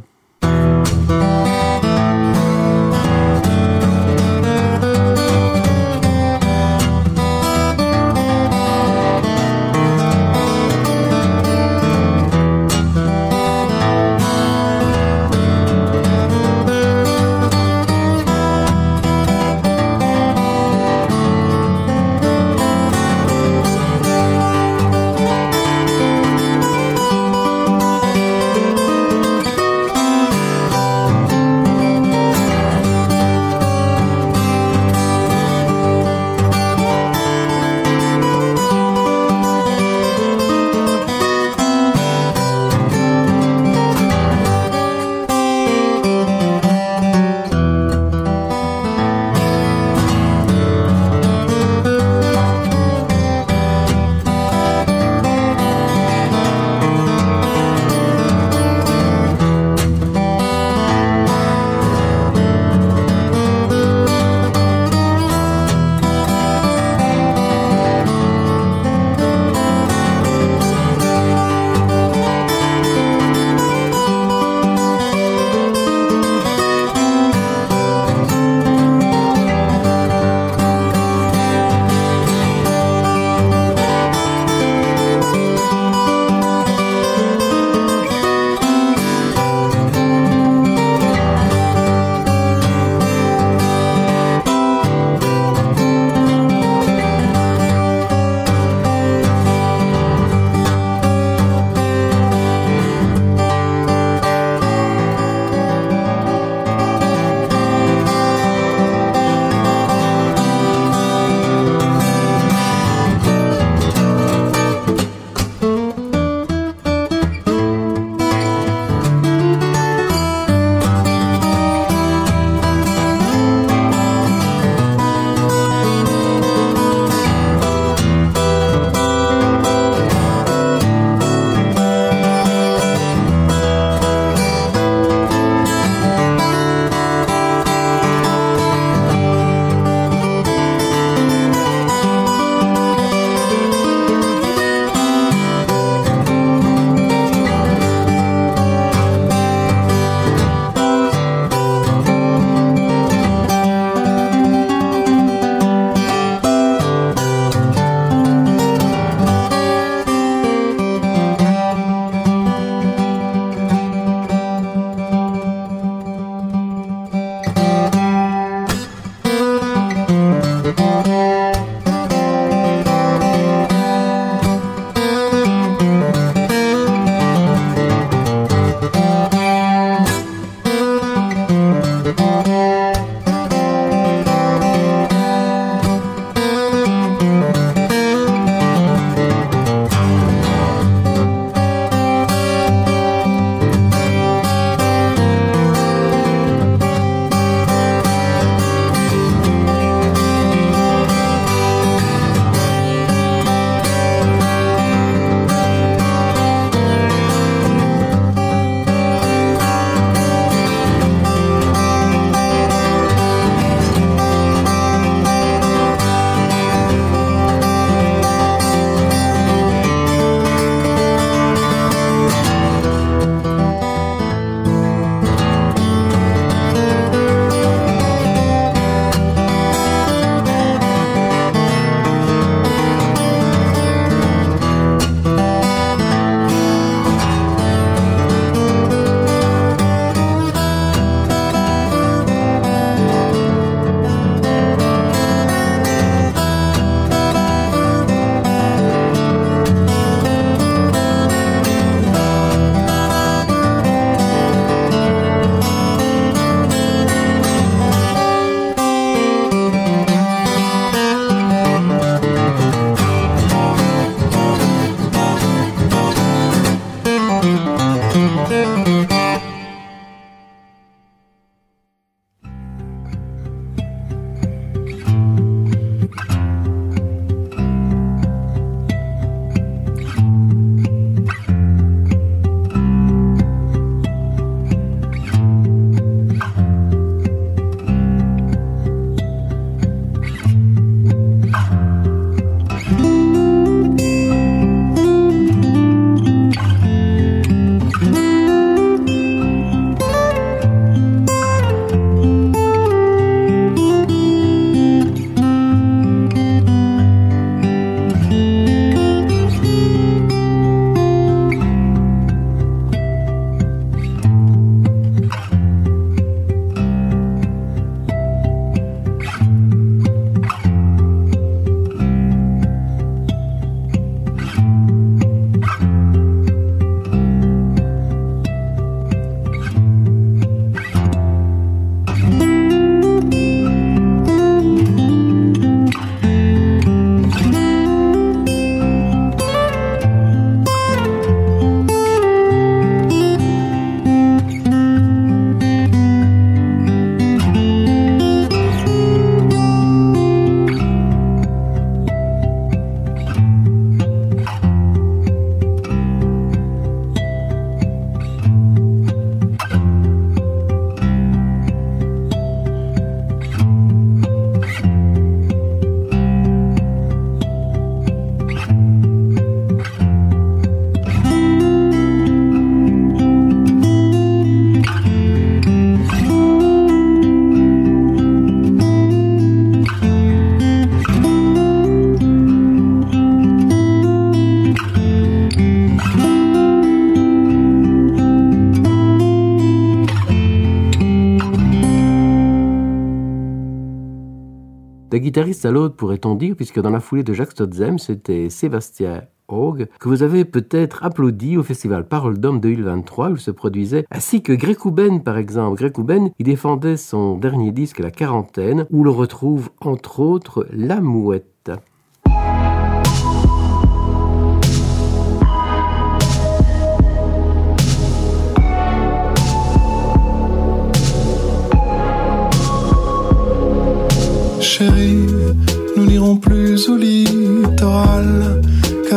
B: D'un guitariste à l'autre, pourrait-on dire, puisque dans la foulée de Jacques Stotzem, c'était Sébastien Haug, que vous avez peut-être applaudi au festival Parole d'Homme 2023 où il se produisait, ainsi que Greg par exemple. Greg Houben, il défendait son dernier disque La Quarantaine, où l'on retrouve entre autres La Mouette.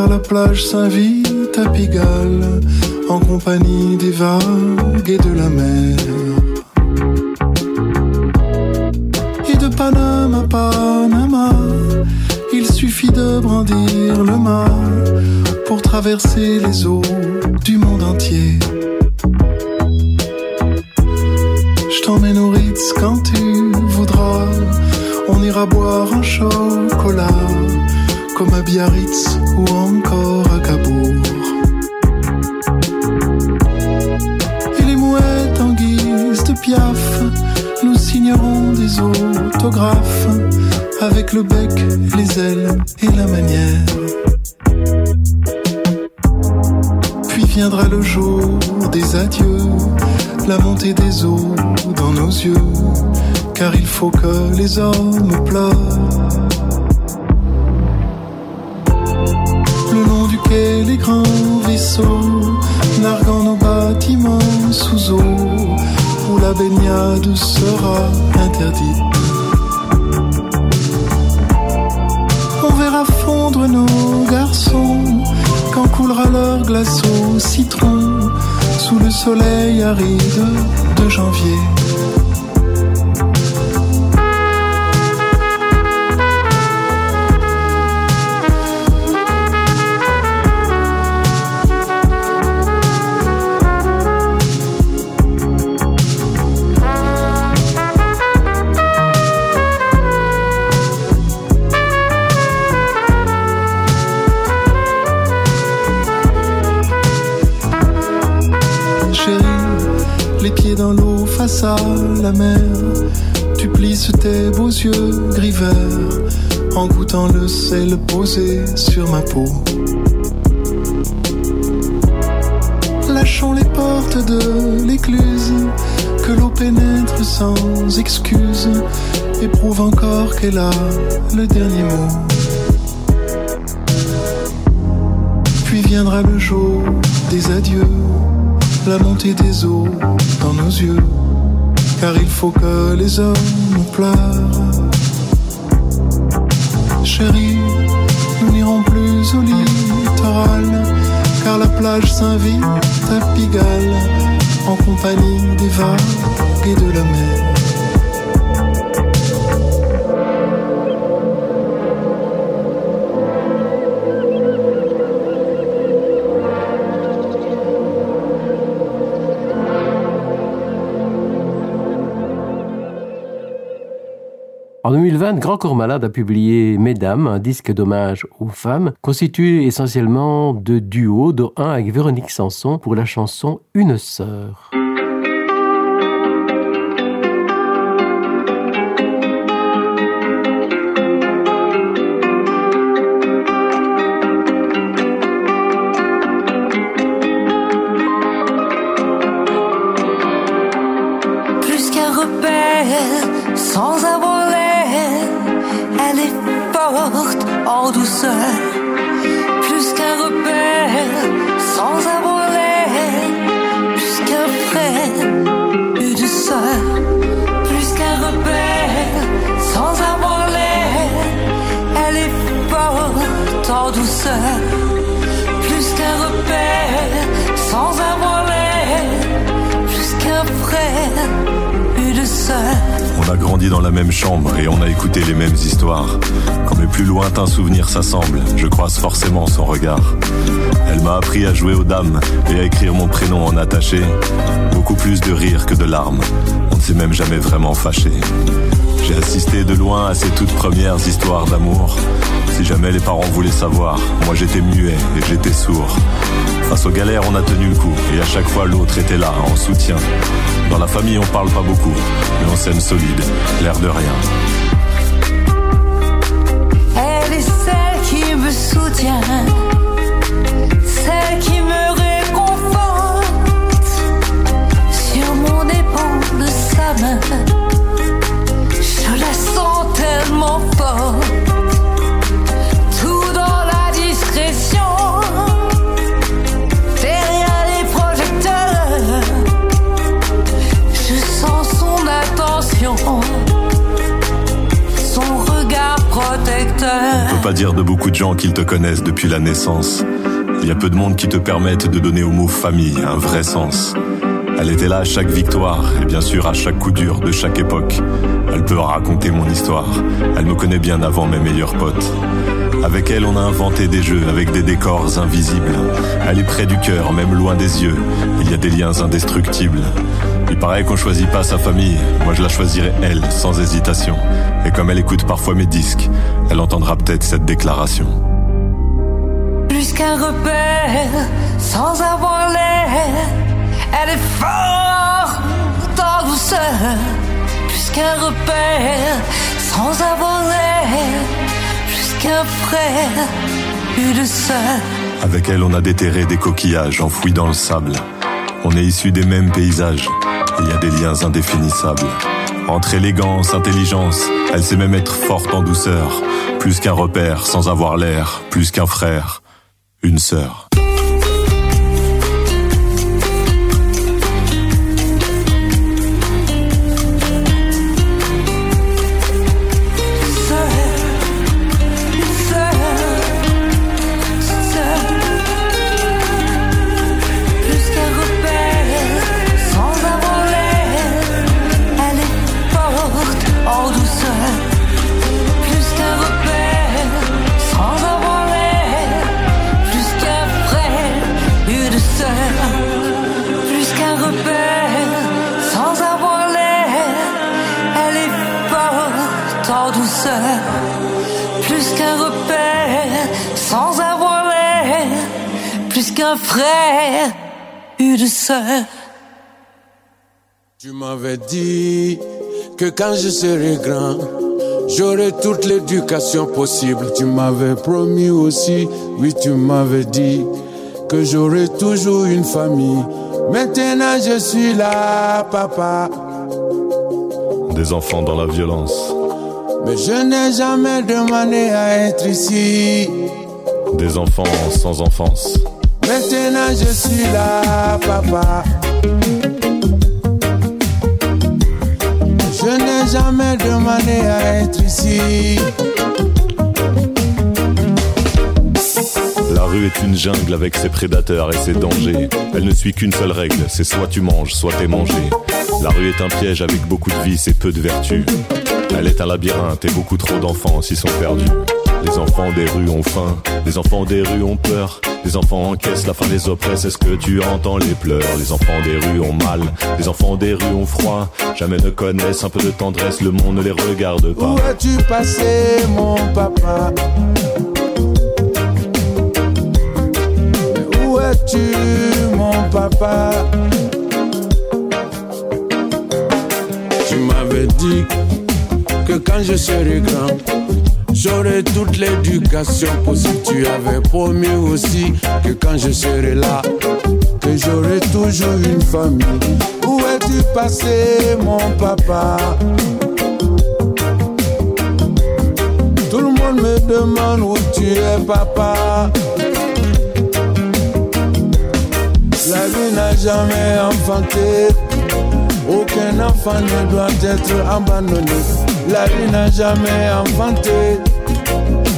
Q: La plage s'invite à Pigalle, en compagnie des vagues et de la mer. Et de Panama à Panama, il suffit de brandir le mât pour traverser les eaux du monde entier. Je t'emmène au Ritz quand tu voudras. On ira boire un chocolat comme à Biarritz ou encore le bec, les ailes et la manière. Puis viendra le jour des adieux, la montée des eaux dans nos yeux, car il faut que les hommes En
B: 2020, Grand Corps Malade a publié Mesdames, un disque d'hommage aux femmes, constitué essentiellement de duos, dont un avec Véronique Sanson pour la chanson Une sœur.
R: On a grandi dans la même chambre et on a écouté les mêmes histoires. Quand mes plus lointains souvenirs s'assemblent, je croise forcément son regard. Elle m'a appris à jouer aux dames et à écrire mon prénom en attaché. Beaucoup plus de rire que de larmes. On ne s'est même jamais vraiment fâché. J'ai assisté de loin à ces toutes premières histoires d'amour. Si jamais les parents voulaient savoir, moi j'étais muet et j'étais sourd. Face aux galères, on a tenu le coup et à chaque fois l'autre était là en soutien. Dans la famille, on parle pas beaucoup, mais on s'aime solide, l'air de rien.
S: me soutient, celle qui me réconforte sur mon épaule sa main. La sens tellement fort, tout dans la discrétion. Derrière les projecteurs, je sens son attention, son regard protecteur.
R: On peut pas dire de beaucoup de gens qu'ils te connaissent depuis la naissance. Il y a peu de monde qui te permettent de donner au mot famille un vrai sens. Elle était là à chaque victoire et bien sûr à chaque coup dur de chaque époque. Elle peut raconter mon histoire. Elle me connaît bien avant mes meilleurs potes. Avec elle, on a inventé des jeux avec des décors invisibles. Elle est près du cœur, même loin des yeux. Il y a des liens indestructibles. Il paraît qu'on choisit pas sa famille. Moi, je la choisirais elle, sans hésitation. Et comme elle écoute parfois mes disques, elle entendra peut-être cette déclaration.
S: plus qu'un repère, sans avoir l'air. Elle est forte en douceur, plus qu'un repère, sans avoir l'air. Plus qu'un frère, une sœur.
R: Avec elle, on a déterré des coquillages enfouis dans le sable. On est issus des mêmes paysages. Il y a des liens indéfinissables. Entre élégance, intelligence, elle sait même être forte en douceur. Plus qu'un repère, sans avoir l'air. Plus qu'un frère, une sœur.
S: Une sœur.
T: Tu m'avais dit que quand je serai grand, j'aurai toute l'éducation possible. Tu m'avais promis aussi, oui, tu m'avais dit que j'aurai toujours une famille. Maintenant, je suis là, papa.
R: Des enfants dans la violence.
T: Mais je n'ai jamais demandé à être ici.
R: Des enfants sans enfance.
T: Maintenant, je suis là, papa. Je n'ai jamais demandé à être ici.
R: La rue est une jungle avec ses prédateurs et ses dangers. Elle ne suit qu'une seule règle, c'est soit tu manges, soit t'es mangé. La rue est un piège avec beaucoup de vices et peu de vertus. Elle est un labyrinthe et beaucoup trop d'enfants s'y sont perdus. Les enfants des rues ont faim, les enfants des rues ont peur. Les enfants encaissent la faim les oppresse, est-ce que tu entends les pleurs Les enfants des rues ont mal, les enfants des rues ont froid. Jamais ne connaissent un peu de tendresse, le monde ne les regarde pas.
T: Où as-tu passé, mon papa? Où es-tu, mon papa? Tu m'avais dit que quand je serai grand, j'aurai toute l'éducation possible. Tu avais promis aussi que quand je serai là, que j'aurai toujours une famille. Où es-tu passé, mon papa? Tout le monde me demande où tu es, papa. La vie n'a jamais enfanté. Aucun enfant ne doit être abandonné. La vie n'a jamais enfanté.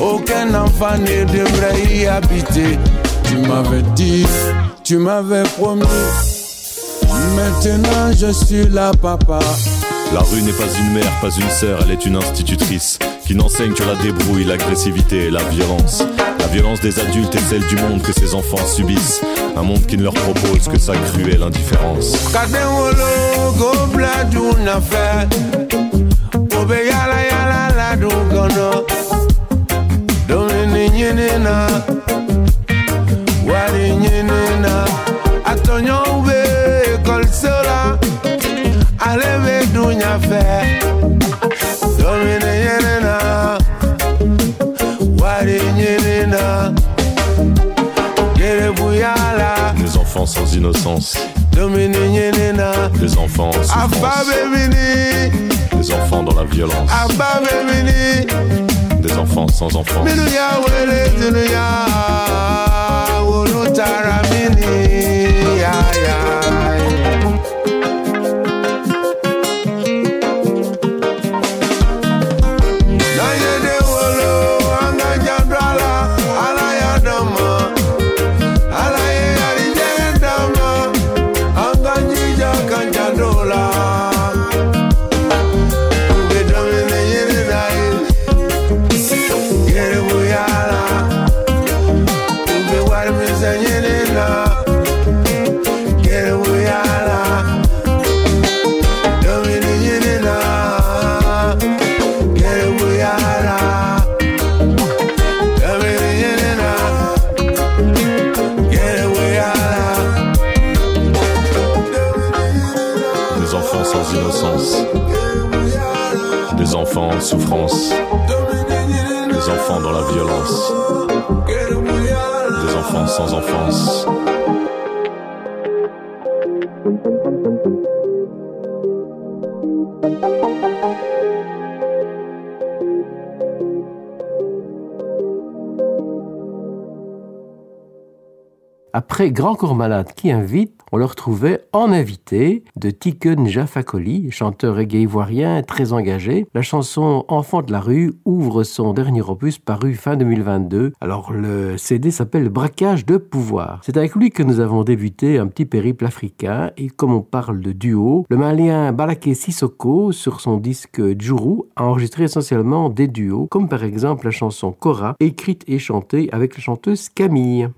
T: Aucun enfant ne devrait y habiter. Tu m'avais dit, tu m'avais promis. Maintenant je suis là, papa.
R: La rue n'est pas une mère, pas une sœur, elle est une institutrice qui n'enseigne que la débrouille, l'agressivité et la violence. La violence des adultes est celle du monde que ces enfants subissent. Un monde qui ne leur propose que sa cruelle indifférence.
T: nyenena
J: enfants sans innocence. Les enfants en Les enfants dans la violence les enfants sans enfants. Des enfants dans la violence. Des enfants sans enfance.
M: Après Grand Corps Malade qui invite, on le retrouvait en invité de Tiken Jafakoli, chanteur reggae ivoirien très engagé. La chanson Enfant de la rue ouvre son dernier opus paru fin 2022. Alors le CD s'appelle Braquage de pouvoir. C'est avec lui que nous avons débuté un petit périple africain et comme on parle de duo, le malien Balaké Sissoko sur son disque Djourou a enregistré essentiellement des duos comme par exemple la chanson Cora écrite et chantée avec la chanteuse Camille.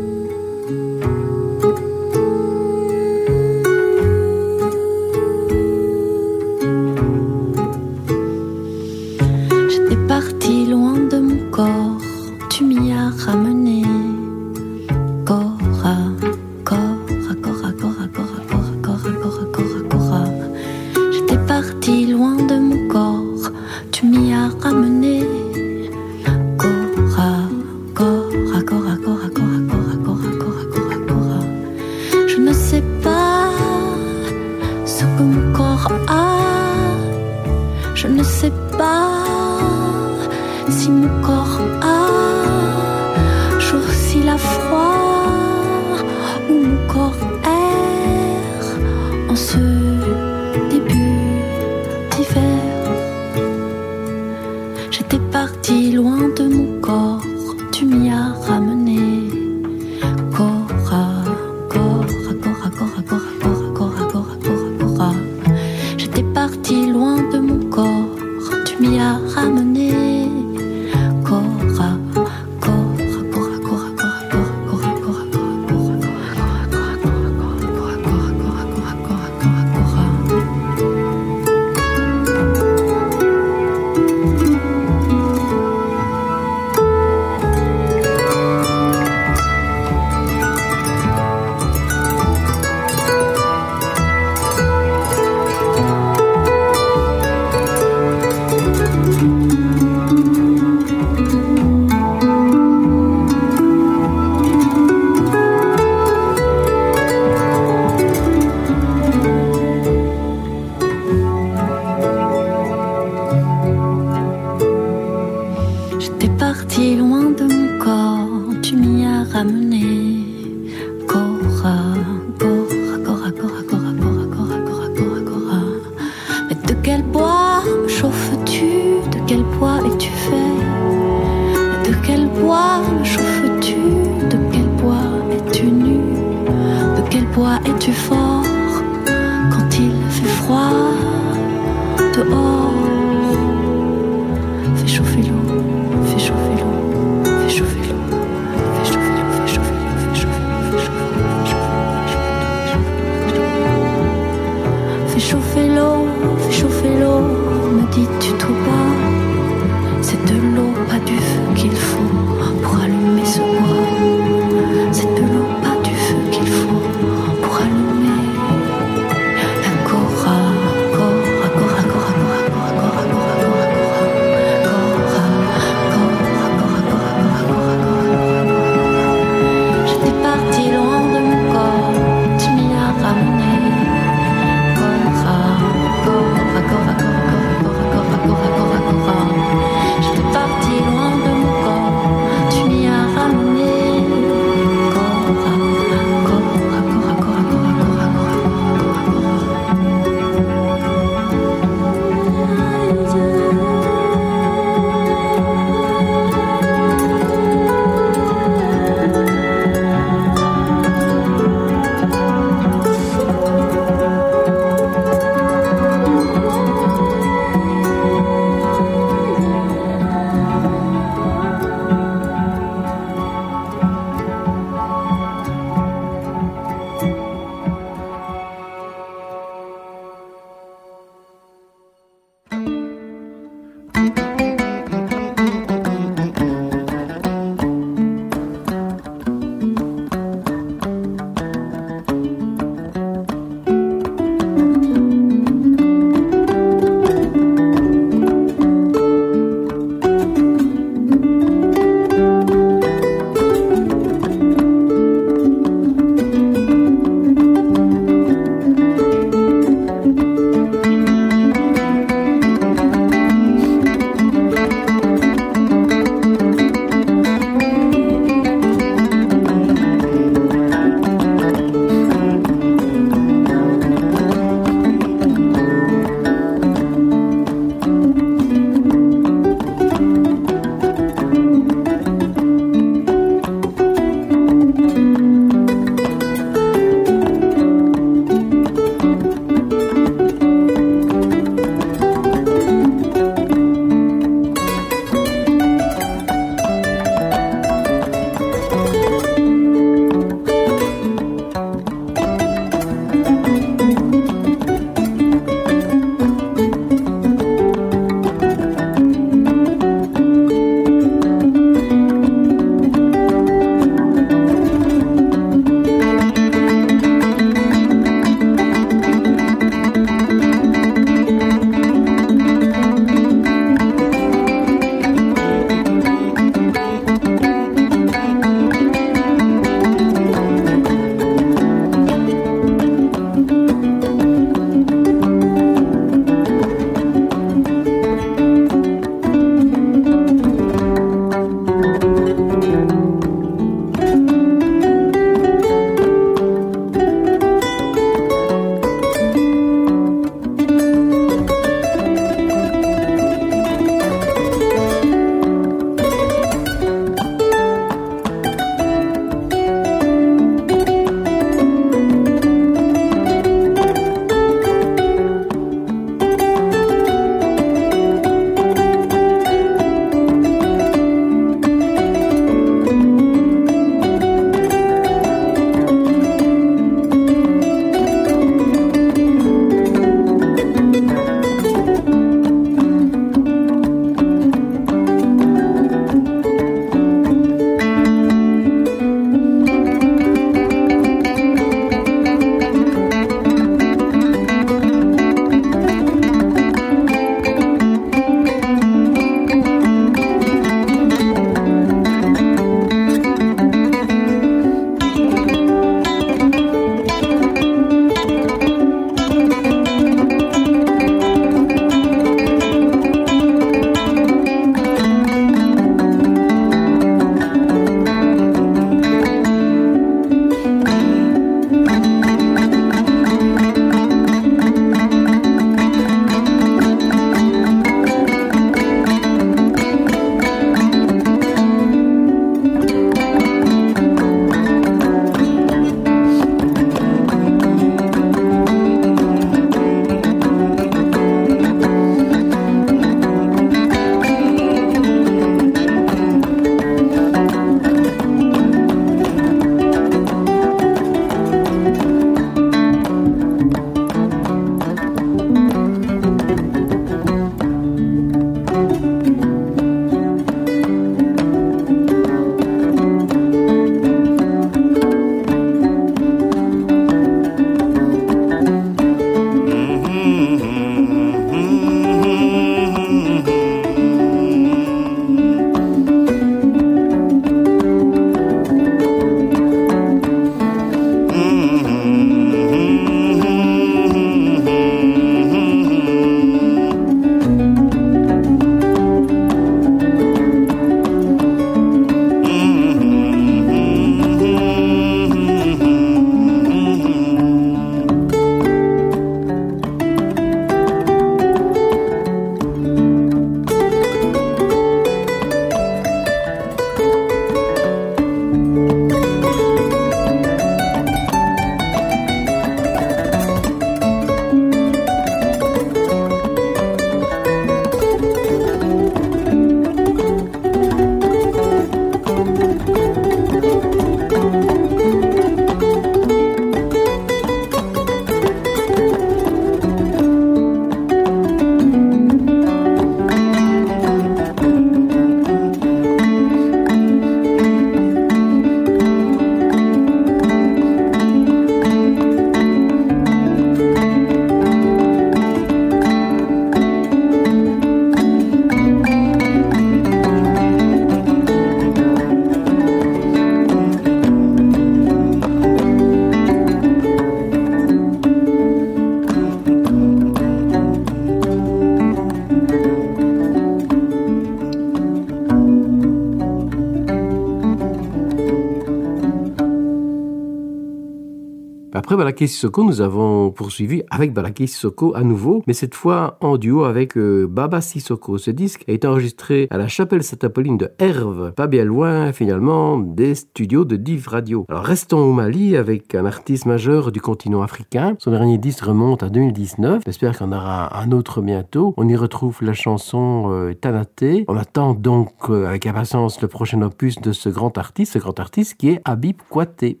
B: Après Balaké Sissoko, nous avons poursuivi avec Balaké Sissoko à nouveau, mais cette fois en duo avec euh, Baba Sissoko. Ce disque a été enregistré à la chapelle Saint-Apolline de Herve, pas bien loin finalement des studios de Div Radio. Alors restons au Mali avec un artiste majeur du continent africain. Son dernier disque remonte à 2019. J'espère en aura un autre bientôt. On y retrouve la chanson euh, Tanaté. On attend donc euh, avec impatience le prochain opus de ce grand artiste, ce grand artiste qui est Habib Kouaté.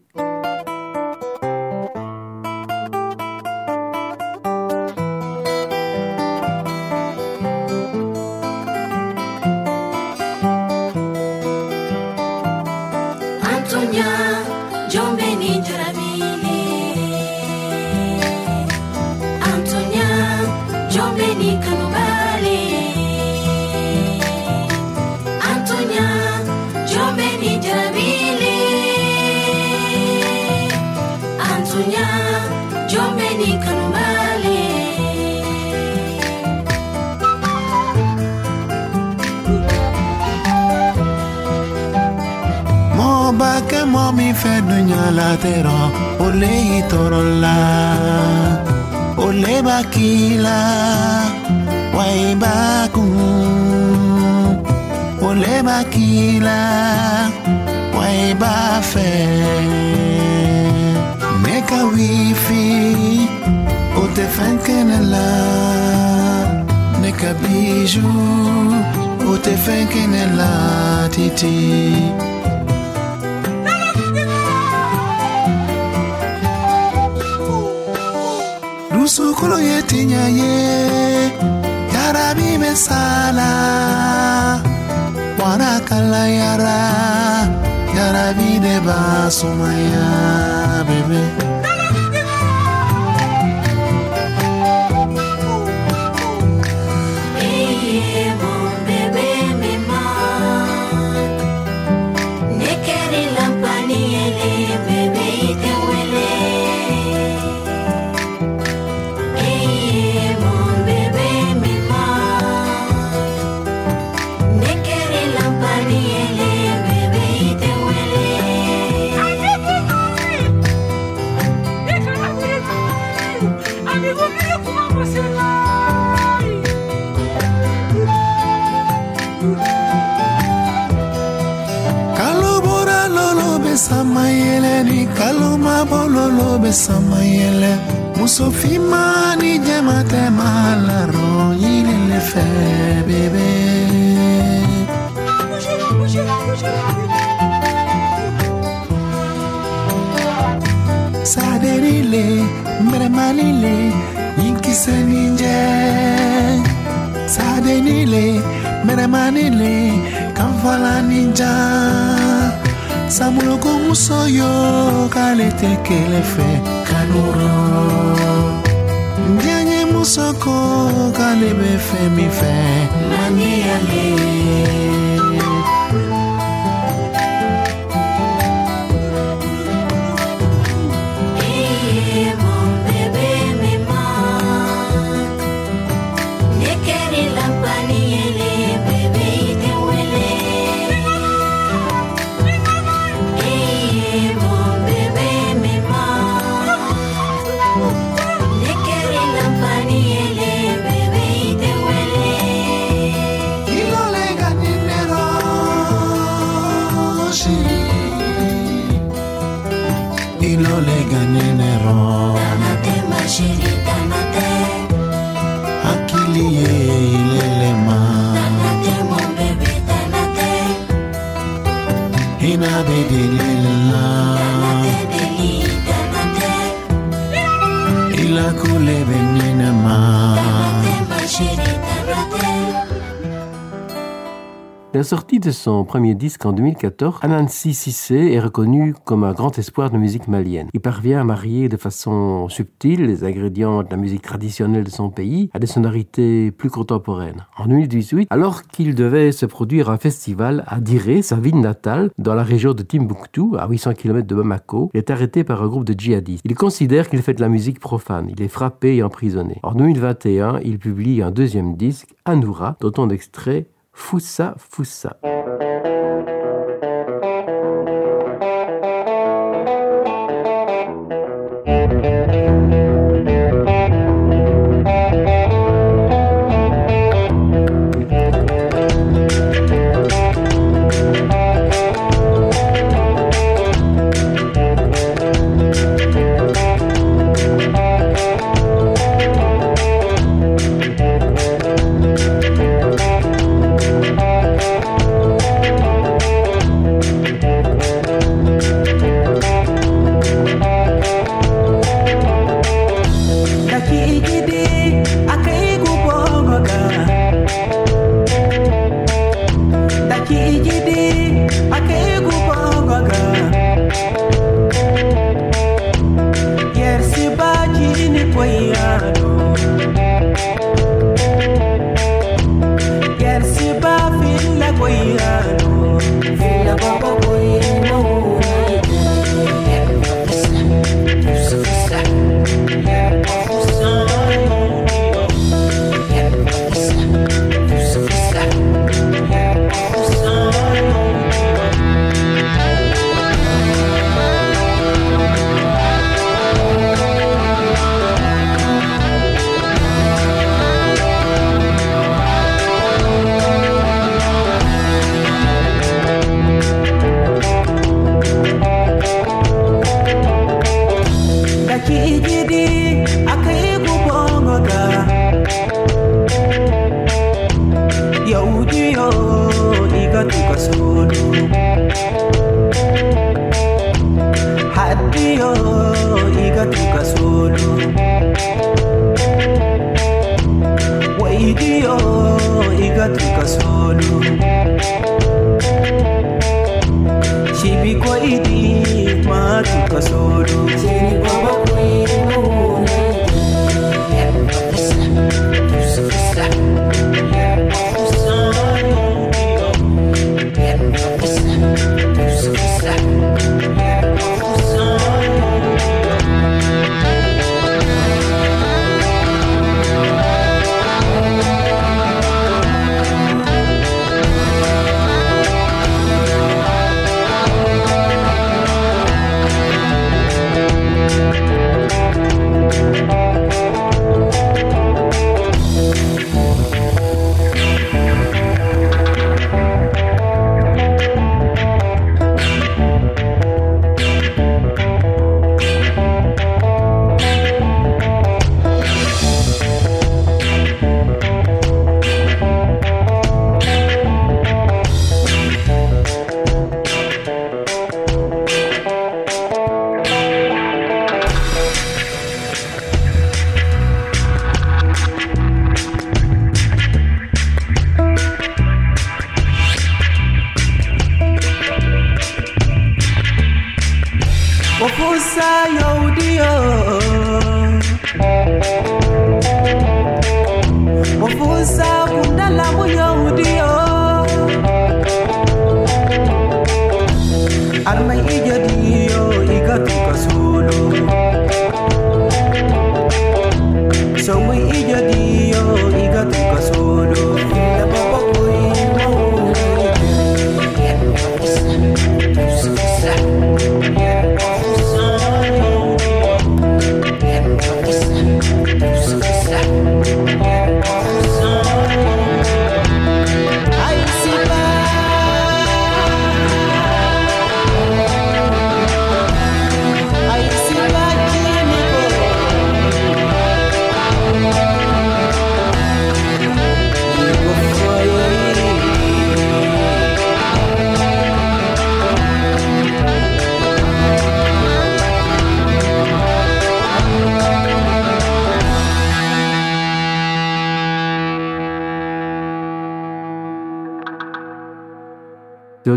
K: batera Ole itorola Ole bakila Wai baku Ole bakila Wai bafe Meka wifi Ote fenkenela Neka biju, Ote fenkenela titi. Kolo yetinya ye yarabi mesala mwanakala yara yarabi de basoma ya bebe besamayele nikaloma bololo besamayele. Musofima ni jematema laro yilele fe bebe. Saderile mremalile yinkiseninje sadenile mremanile kanfalaninja samoloko moso oyo kaletelefe kanuro ndianye mosoko
U: kalebefe mife
B: maniale la sortie de son premier disque en 2014, Anansi Sissé est reconnu comme un grand espoir de musique malienne. Il parvient à marier de façon subtile les ingrédients de la musique traditionnelle de son pays à des sonorités plus contemporaines. En 2018, alors qu'il devait se produire un festival à Diré, sa ville natale, dans la région de Timbuktu, à 800 km de Bamako, il est arrêté par un groupe de djihadistes. Il considère qu'il fait de la musique profane. Il est frappé et emprisonné. En 2021, il publie un deuxième disque, Anoura, dont on extrait Foussa Foussa.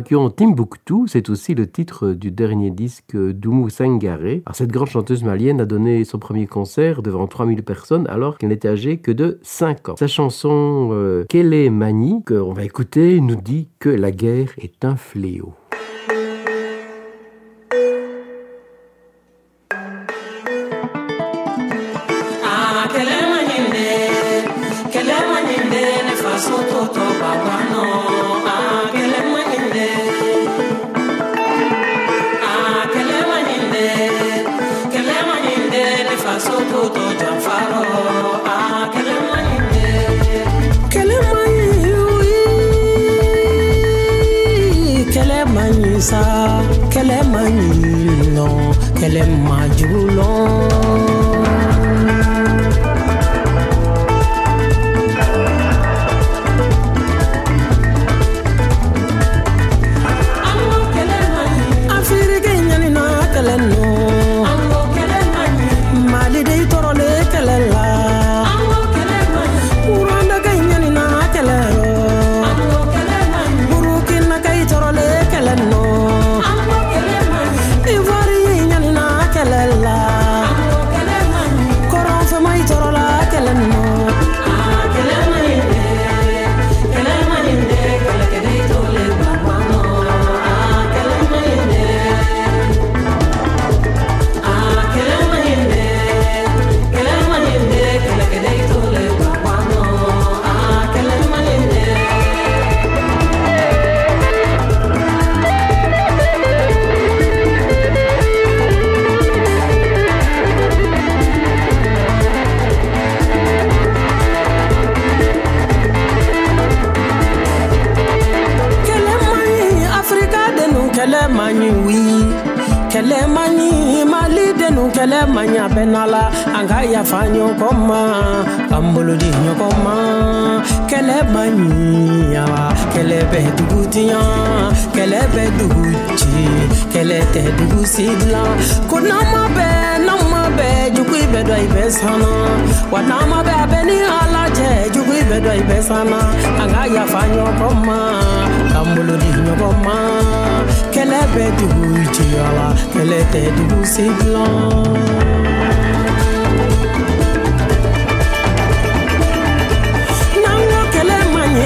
V: Timbuktu, c'est aussi le titre du dernier disque d'Oumou Sangaré. Cette grande chanteuse malienne a donné son premier concert devant 3000 personnes alors qu'elle n'était âgée que de 5 ans. Sa chanson euh, Kele Mani, qu'on va écouter, nous dit que la guerre est un fléau.
W: fête rouille tiala qu'elle était douce et blanc mani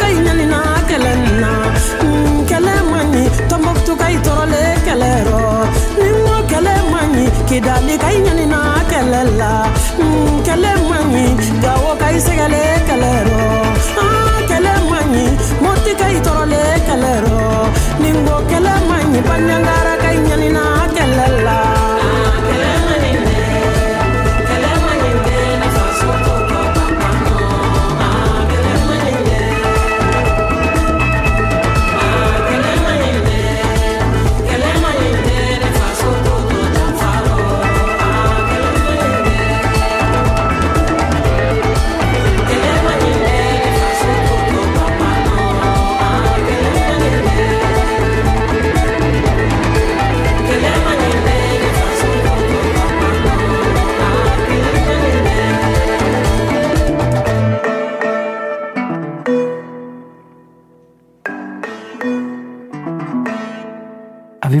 W: kay na kele na mm, kele mani tomoktu kay torole kele ro. Ningo kele mani kay na kele la. Mm, kele mani gawo kay segale kele ro. Ah kele mani moti kay torole kele ro. Ningo kele mi pañangara kay ñanina cellalla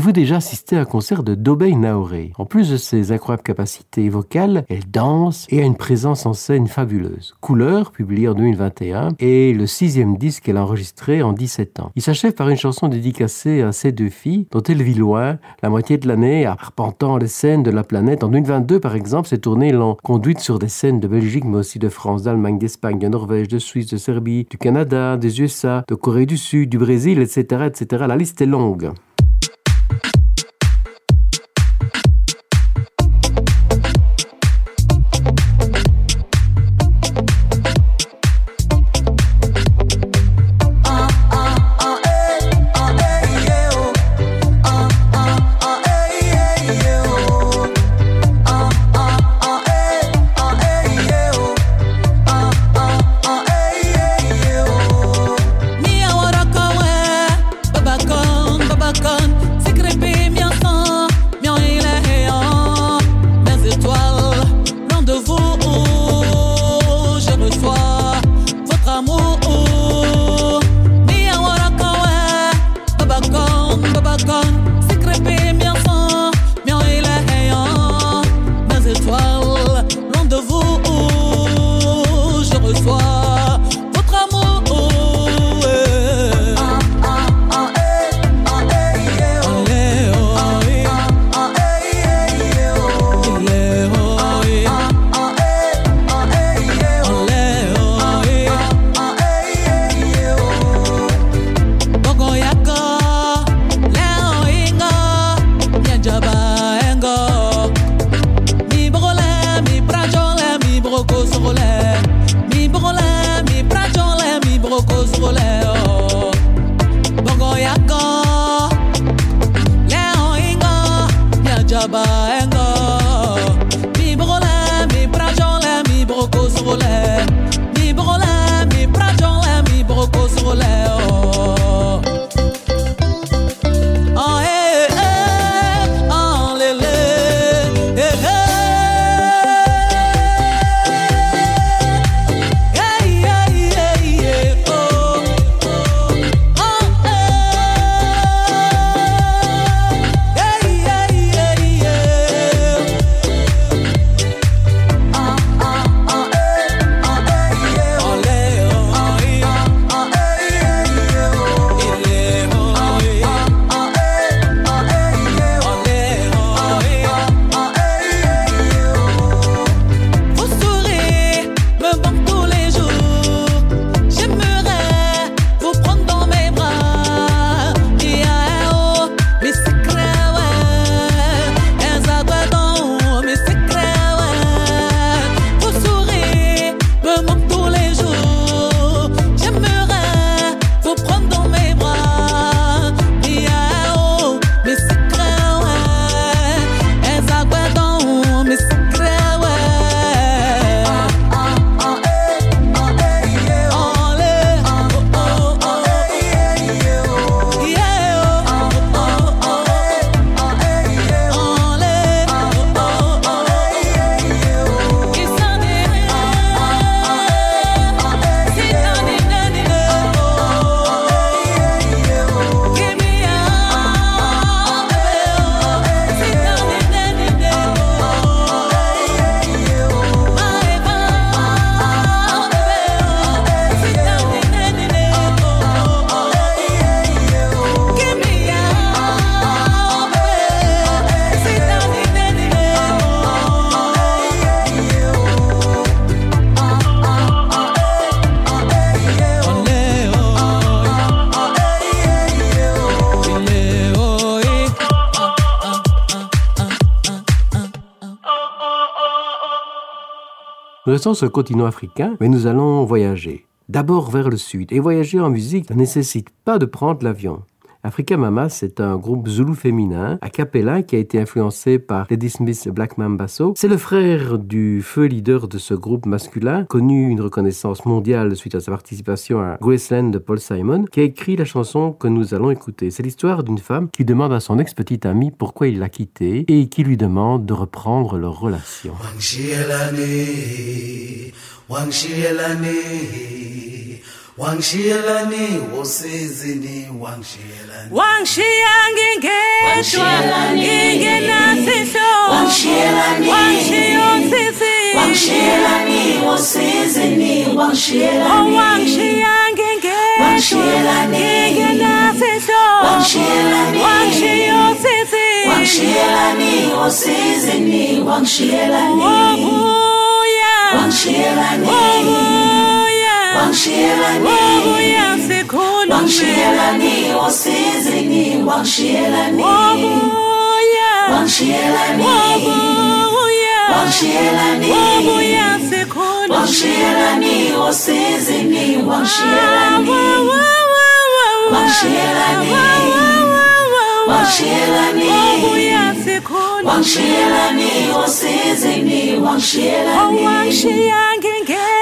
X: Avez-vous déjà assisté à un concert de Dobey Naoré? En plus de ses incroyables capacités vocales, elle danse et a une présence en scène fabuleuse. Couleur, publié en 2021, est le sixième disque qu'elle a enregistré en 17 ans. Il s'achève par une chanson dédicacée à ses deux filles, dont elle vit loin, la moitié de l'année, arpentant les scènes de la planète. En 2022, par exemple, ses tournées l'ont conduite sur des scènes de Belgique, mais aussi de France, d'Allemagne, d'Espagne, de Norvège, de Suisse, de Serbie, du Canada, des USA, de Corée du Sud, du Brésil, etc., etc. La liste est longue. Restons sur le continent africain, mais nous allons voyager. D'abord vers le sud. Et voyager en musique ne nécessite pas de prendre l'avion. Africa Mama, c'est un groupe zoulou féminin, a cappella, qui a été influencé par Lady Smith Black Mambasso. C'est le frère du feu leader de ce groupe masculin, connu une reconnaissance mondiale suite à sa participation à Graceland de Paul Simon, qui a écrit la chanson que nous allons écouter. C'est l'histoire d'une femme qui demande à son ex-petite amie pourquoi il l'a quittée et qui lui demande de reprendre leur relation.
Y: Wangshielane, wangshielane,
X: wangishiyelani wosizini wangishiyelani
Z: Wangshiya ngingedwa ngingenasihlo
X: Wangishiyelani.
Z: Wangshiyo sisi
X: Wangishiyelani wosizini wangishiyelani
Z: Oh wangshiya ngingedwa
X: Wangishiyelani.
Z: ngingenasihlo
X: Wangishiyelani.
Z: Wangshiyo sisi
X: wangishiyelani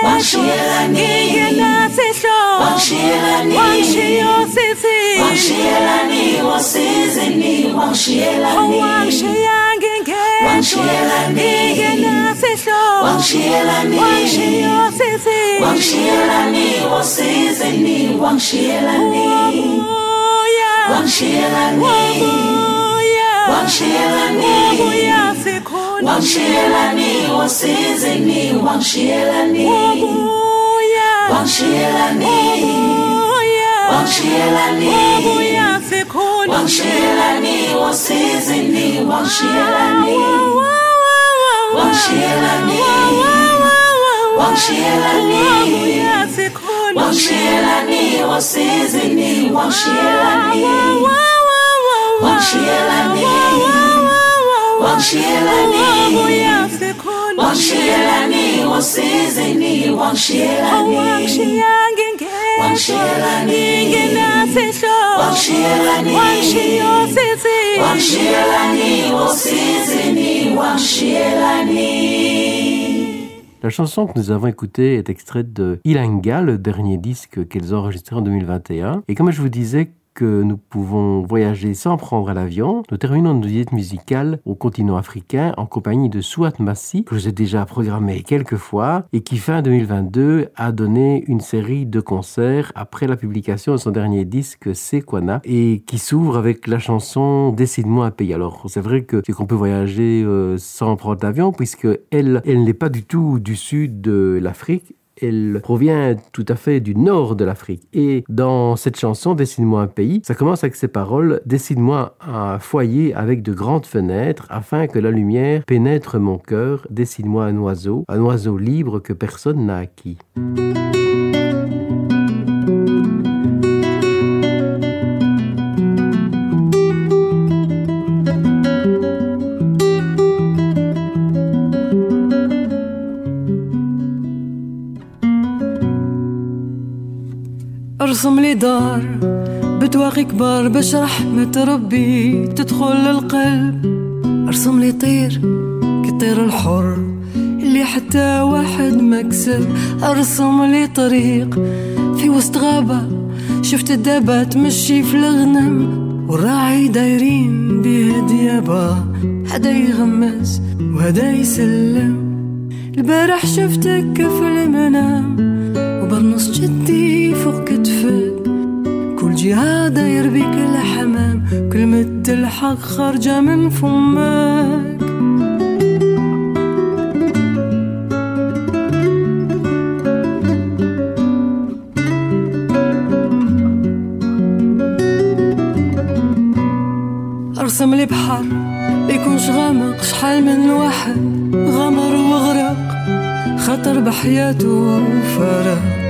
X: wosizini wangishiyelani
Z: Wobuya
X: Wangishiyelani.
Z: Wobuya
X: Wangishiyelani.
Z: Wobuya sikhulume
X: wangishiyelani wosizini wangishiyelani
Z: Wobuya
X: Wangishiyelani.
Z: Wobuya
X: Wangishiyelani.
Z: Wobuya sikhulume
X: wangishiyelani wosizini wangishiyelani wangishiyelani wangishiyelani
Z: Wobuya sikhulume
X: wangishiyelani wosizini wangishiyelani
Z: Wangshiya ngingedwa
X: Wangishiyelani.
Z: ngingenasihlo
X: Wangishiyelani.
Z: Wangshiyo sisi
X: wangishiyelani wosizini wangishiyelani
Z: Wangshiya ngingedwa
X: Wangishiyelani.
Z: ngingenasihlo
X: Wangishiyelani.
Z: Wangshiyo sisi
X: wangishiyelani wosizini wangishiyelani wangishiyelani wangishiyelani
Z: Wobuya sikhulume
X: wangishiyelani wosizini wangishiyelani wangishiyelani wangishiyelani
Z: Wobuya sikhulume
X: wangishiyelani wosizini wangishiyelani wangishiyelani wangishiyelani wangishiyelani wosizini wangishiyelani wangishiyelani wangishiyelani wangishiyelani wosizini wangishiyelani Wangishiyelani. Wangishiyelani wangishiyelani
B: La chanson que nous avons écoutée est extraite de Ilanga, le dernier disque qu'elles ont enregistré en 2021. Et comme je vous disais que nous pouvons voyager sans prendre l'avion, nous terminons notre visite musicale au continent africain en compagnie de Souat Massi, que j'ai déjà programmé quelques fois et qui fin 2022 a donné une série de concerts après la publication de son dernier disque Sekwana et qui s'ouvre avec la chanson Décide-moi un pays. Alors c'est vrai que qu'on peut voyager euh, sans prendre l'avion puisque elle, elle n'est pas du tout du sud de l'Afrique. Elle provient tout à fait du nord de l'Afrique. Et dans cette chanson, Dessine-moi un pays, ça commence avec ces paroles Dessine-moi un foyer avec de grandes fenêtres afin que la lumière pénètre mon cœur. Dessine-moi un oiseau, un oiseau libre que personne n'a acquis.
S: ارسم لي دار بتواقي كبار باش رحمة ربي تدخل للقلب. ارسم لي طير كطير الحر اللي حتى واحد ما كسب. ارسم لي طريق في وسط غابة شفت الدابة تمشي في الغنم. والراعي دايرين بيه ديابة هدا يغمس وهدا يسلم. البارح شفتك في المنام وبرنص جدي جهة داير بيك الحمام كلمة الحق خارجة من فمك. أرسم لي بحر يكونش غامق شحال من واحد غمر وغرق خطر بحياته وفرق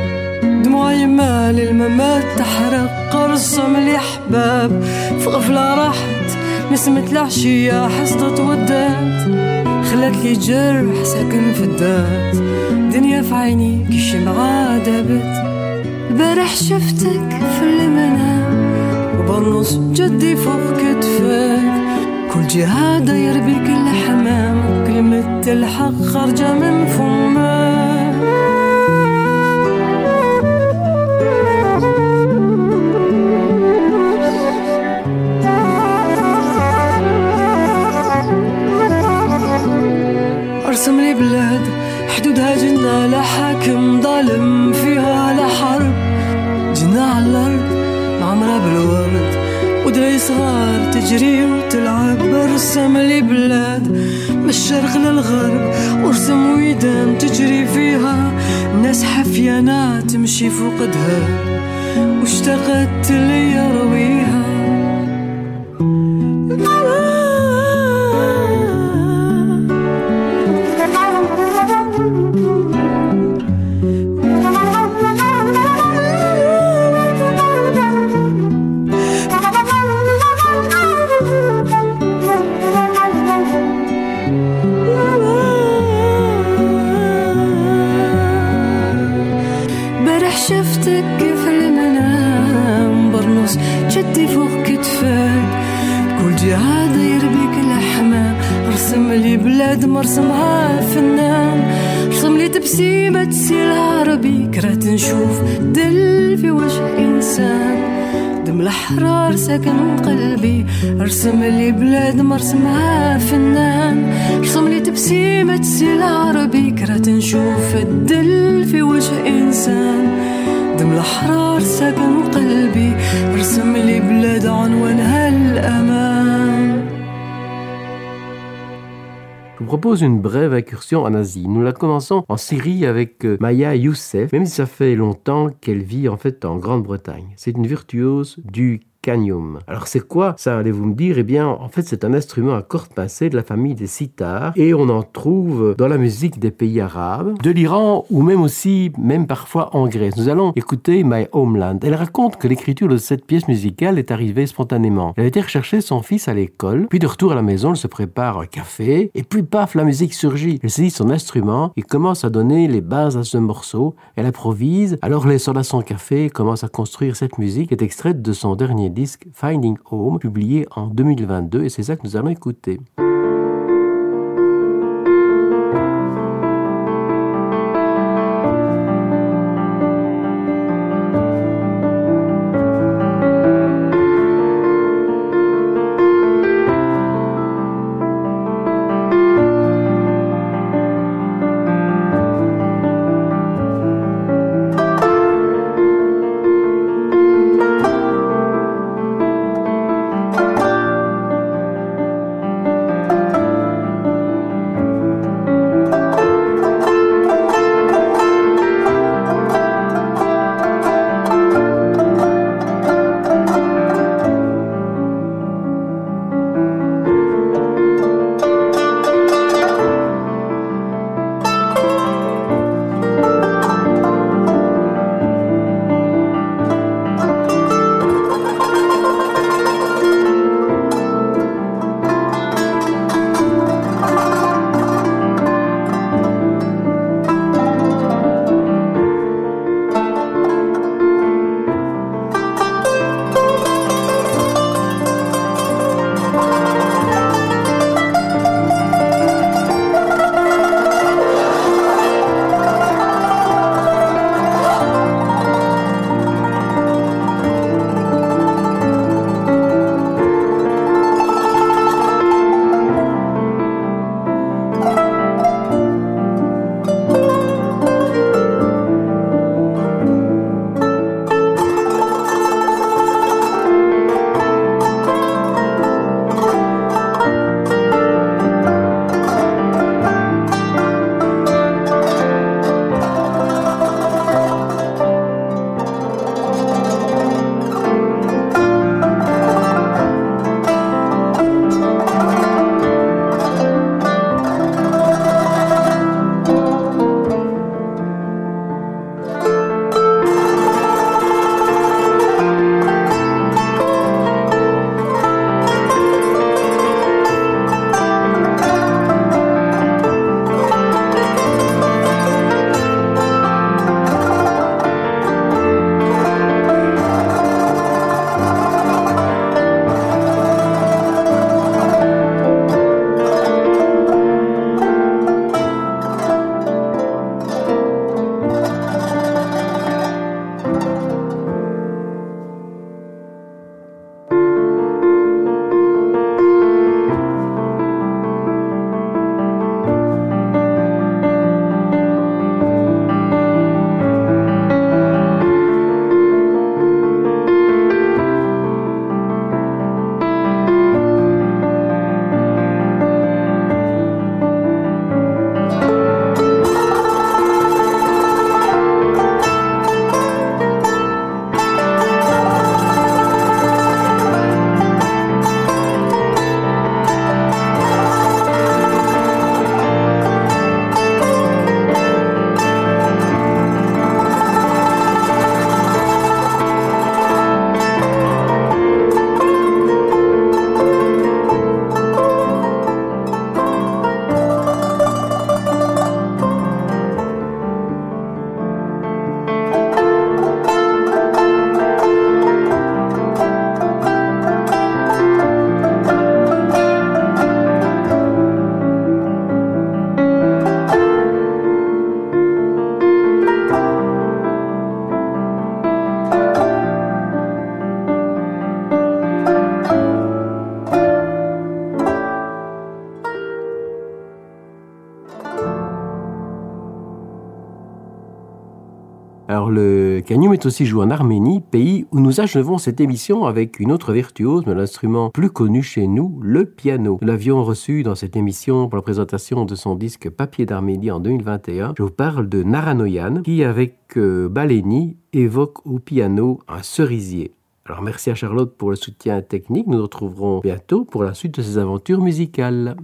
S: دموع يمال الممات تحرق ارسم لي احباب في غفلة راحت نسمة العشية حصدت ودات. خلت لي جرح ساكن في الذات دنيا في عيني كي شمعة دابت البارح شفتك في المنام. وبرنص جدي فوق كتفك. كل جهة داير بيك الحمام كلمة الحق خارجة من فمك. قسم لي بلاد حدودها جنة لحاكم ظالم فيها لحرب جنة على الأرض معمرة بالورد ودري صغار تجري وتلعب. برسم بلاد من الشرق للغرب ورسم ويدان تجري فيها. ناس حفيانة تمشي فوقدها واشتقت ليا رويها. ساكن قلبي رسم لي بلاد مرسمها فنان رسم لي تبسيمة تسيل عربي كرهت نشوف الدل في وجه إنسان دم الأحرار ساكن قلبي رسم لي بلاد عنوانها الأمان
B: Je vous propose une brève incursion en Asie. Nous la commençons en Syrie avec euh, Maya Youssef, même si ça fait longtemps qu'elle vit en fait en Grande-Bretagne. C'est une virtuose du canium. Alors c'est quoi ça allez-vous me dire? Eh bien en fait c'est un instrument à cordes pincées de la famille des sitars et on en trouve dans la musique des pays arabes, de l'Iran ou même aussi, même parfois en Grèce. Nous allons écouter My Homeland. Elle raconte que l'écriture de cette pièce musicale est arrivée spontanément. Elle a été rechercher son fils à l'école, puis de retour à la maison, elle se prépare un café et puis paf, la musique surgit. Elle saisit son instrument et commence à donner les bases à ce morceau. Elle improvise, alors les soldats son café commence à construire cette musique qui est extraite de son dernier disque Finding Home, publié en 2022 et c'est ça que nous allons écouter. Est aussi joué en Arménie, pays où nous achevons cette émission avec une autre virtuose de l'instrument plus connu chez nous, le piano. Nous l'avions reçu dans cette émission pour la présentation de son disque Papier d'Arménie en 2021. Je vous parle de Naranoyan qui avec euh, Baleni évoque au piano un cerisier. Alors merci à Charlotte pour le soutien technique. Nous nous retrouverons bientôt pour la suite de ces aventures musicales.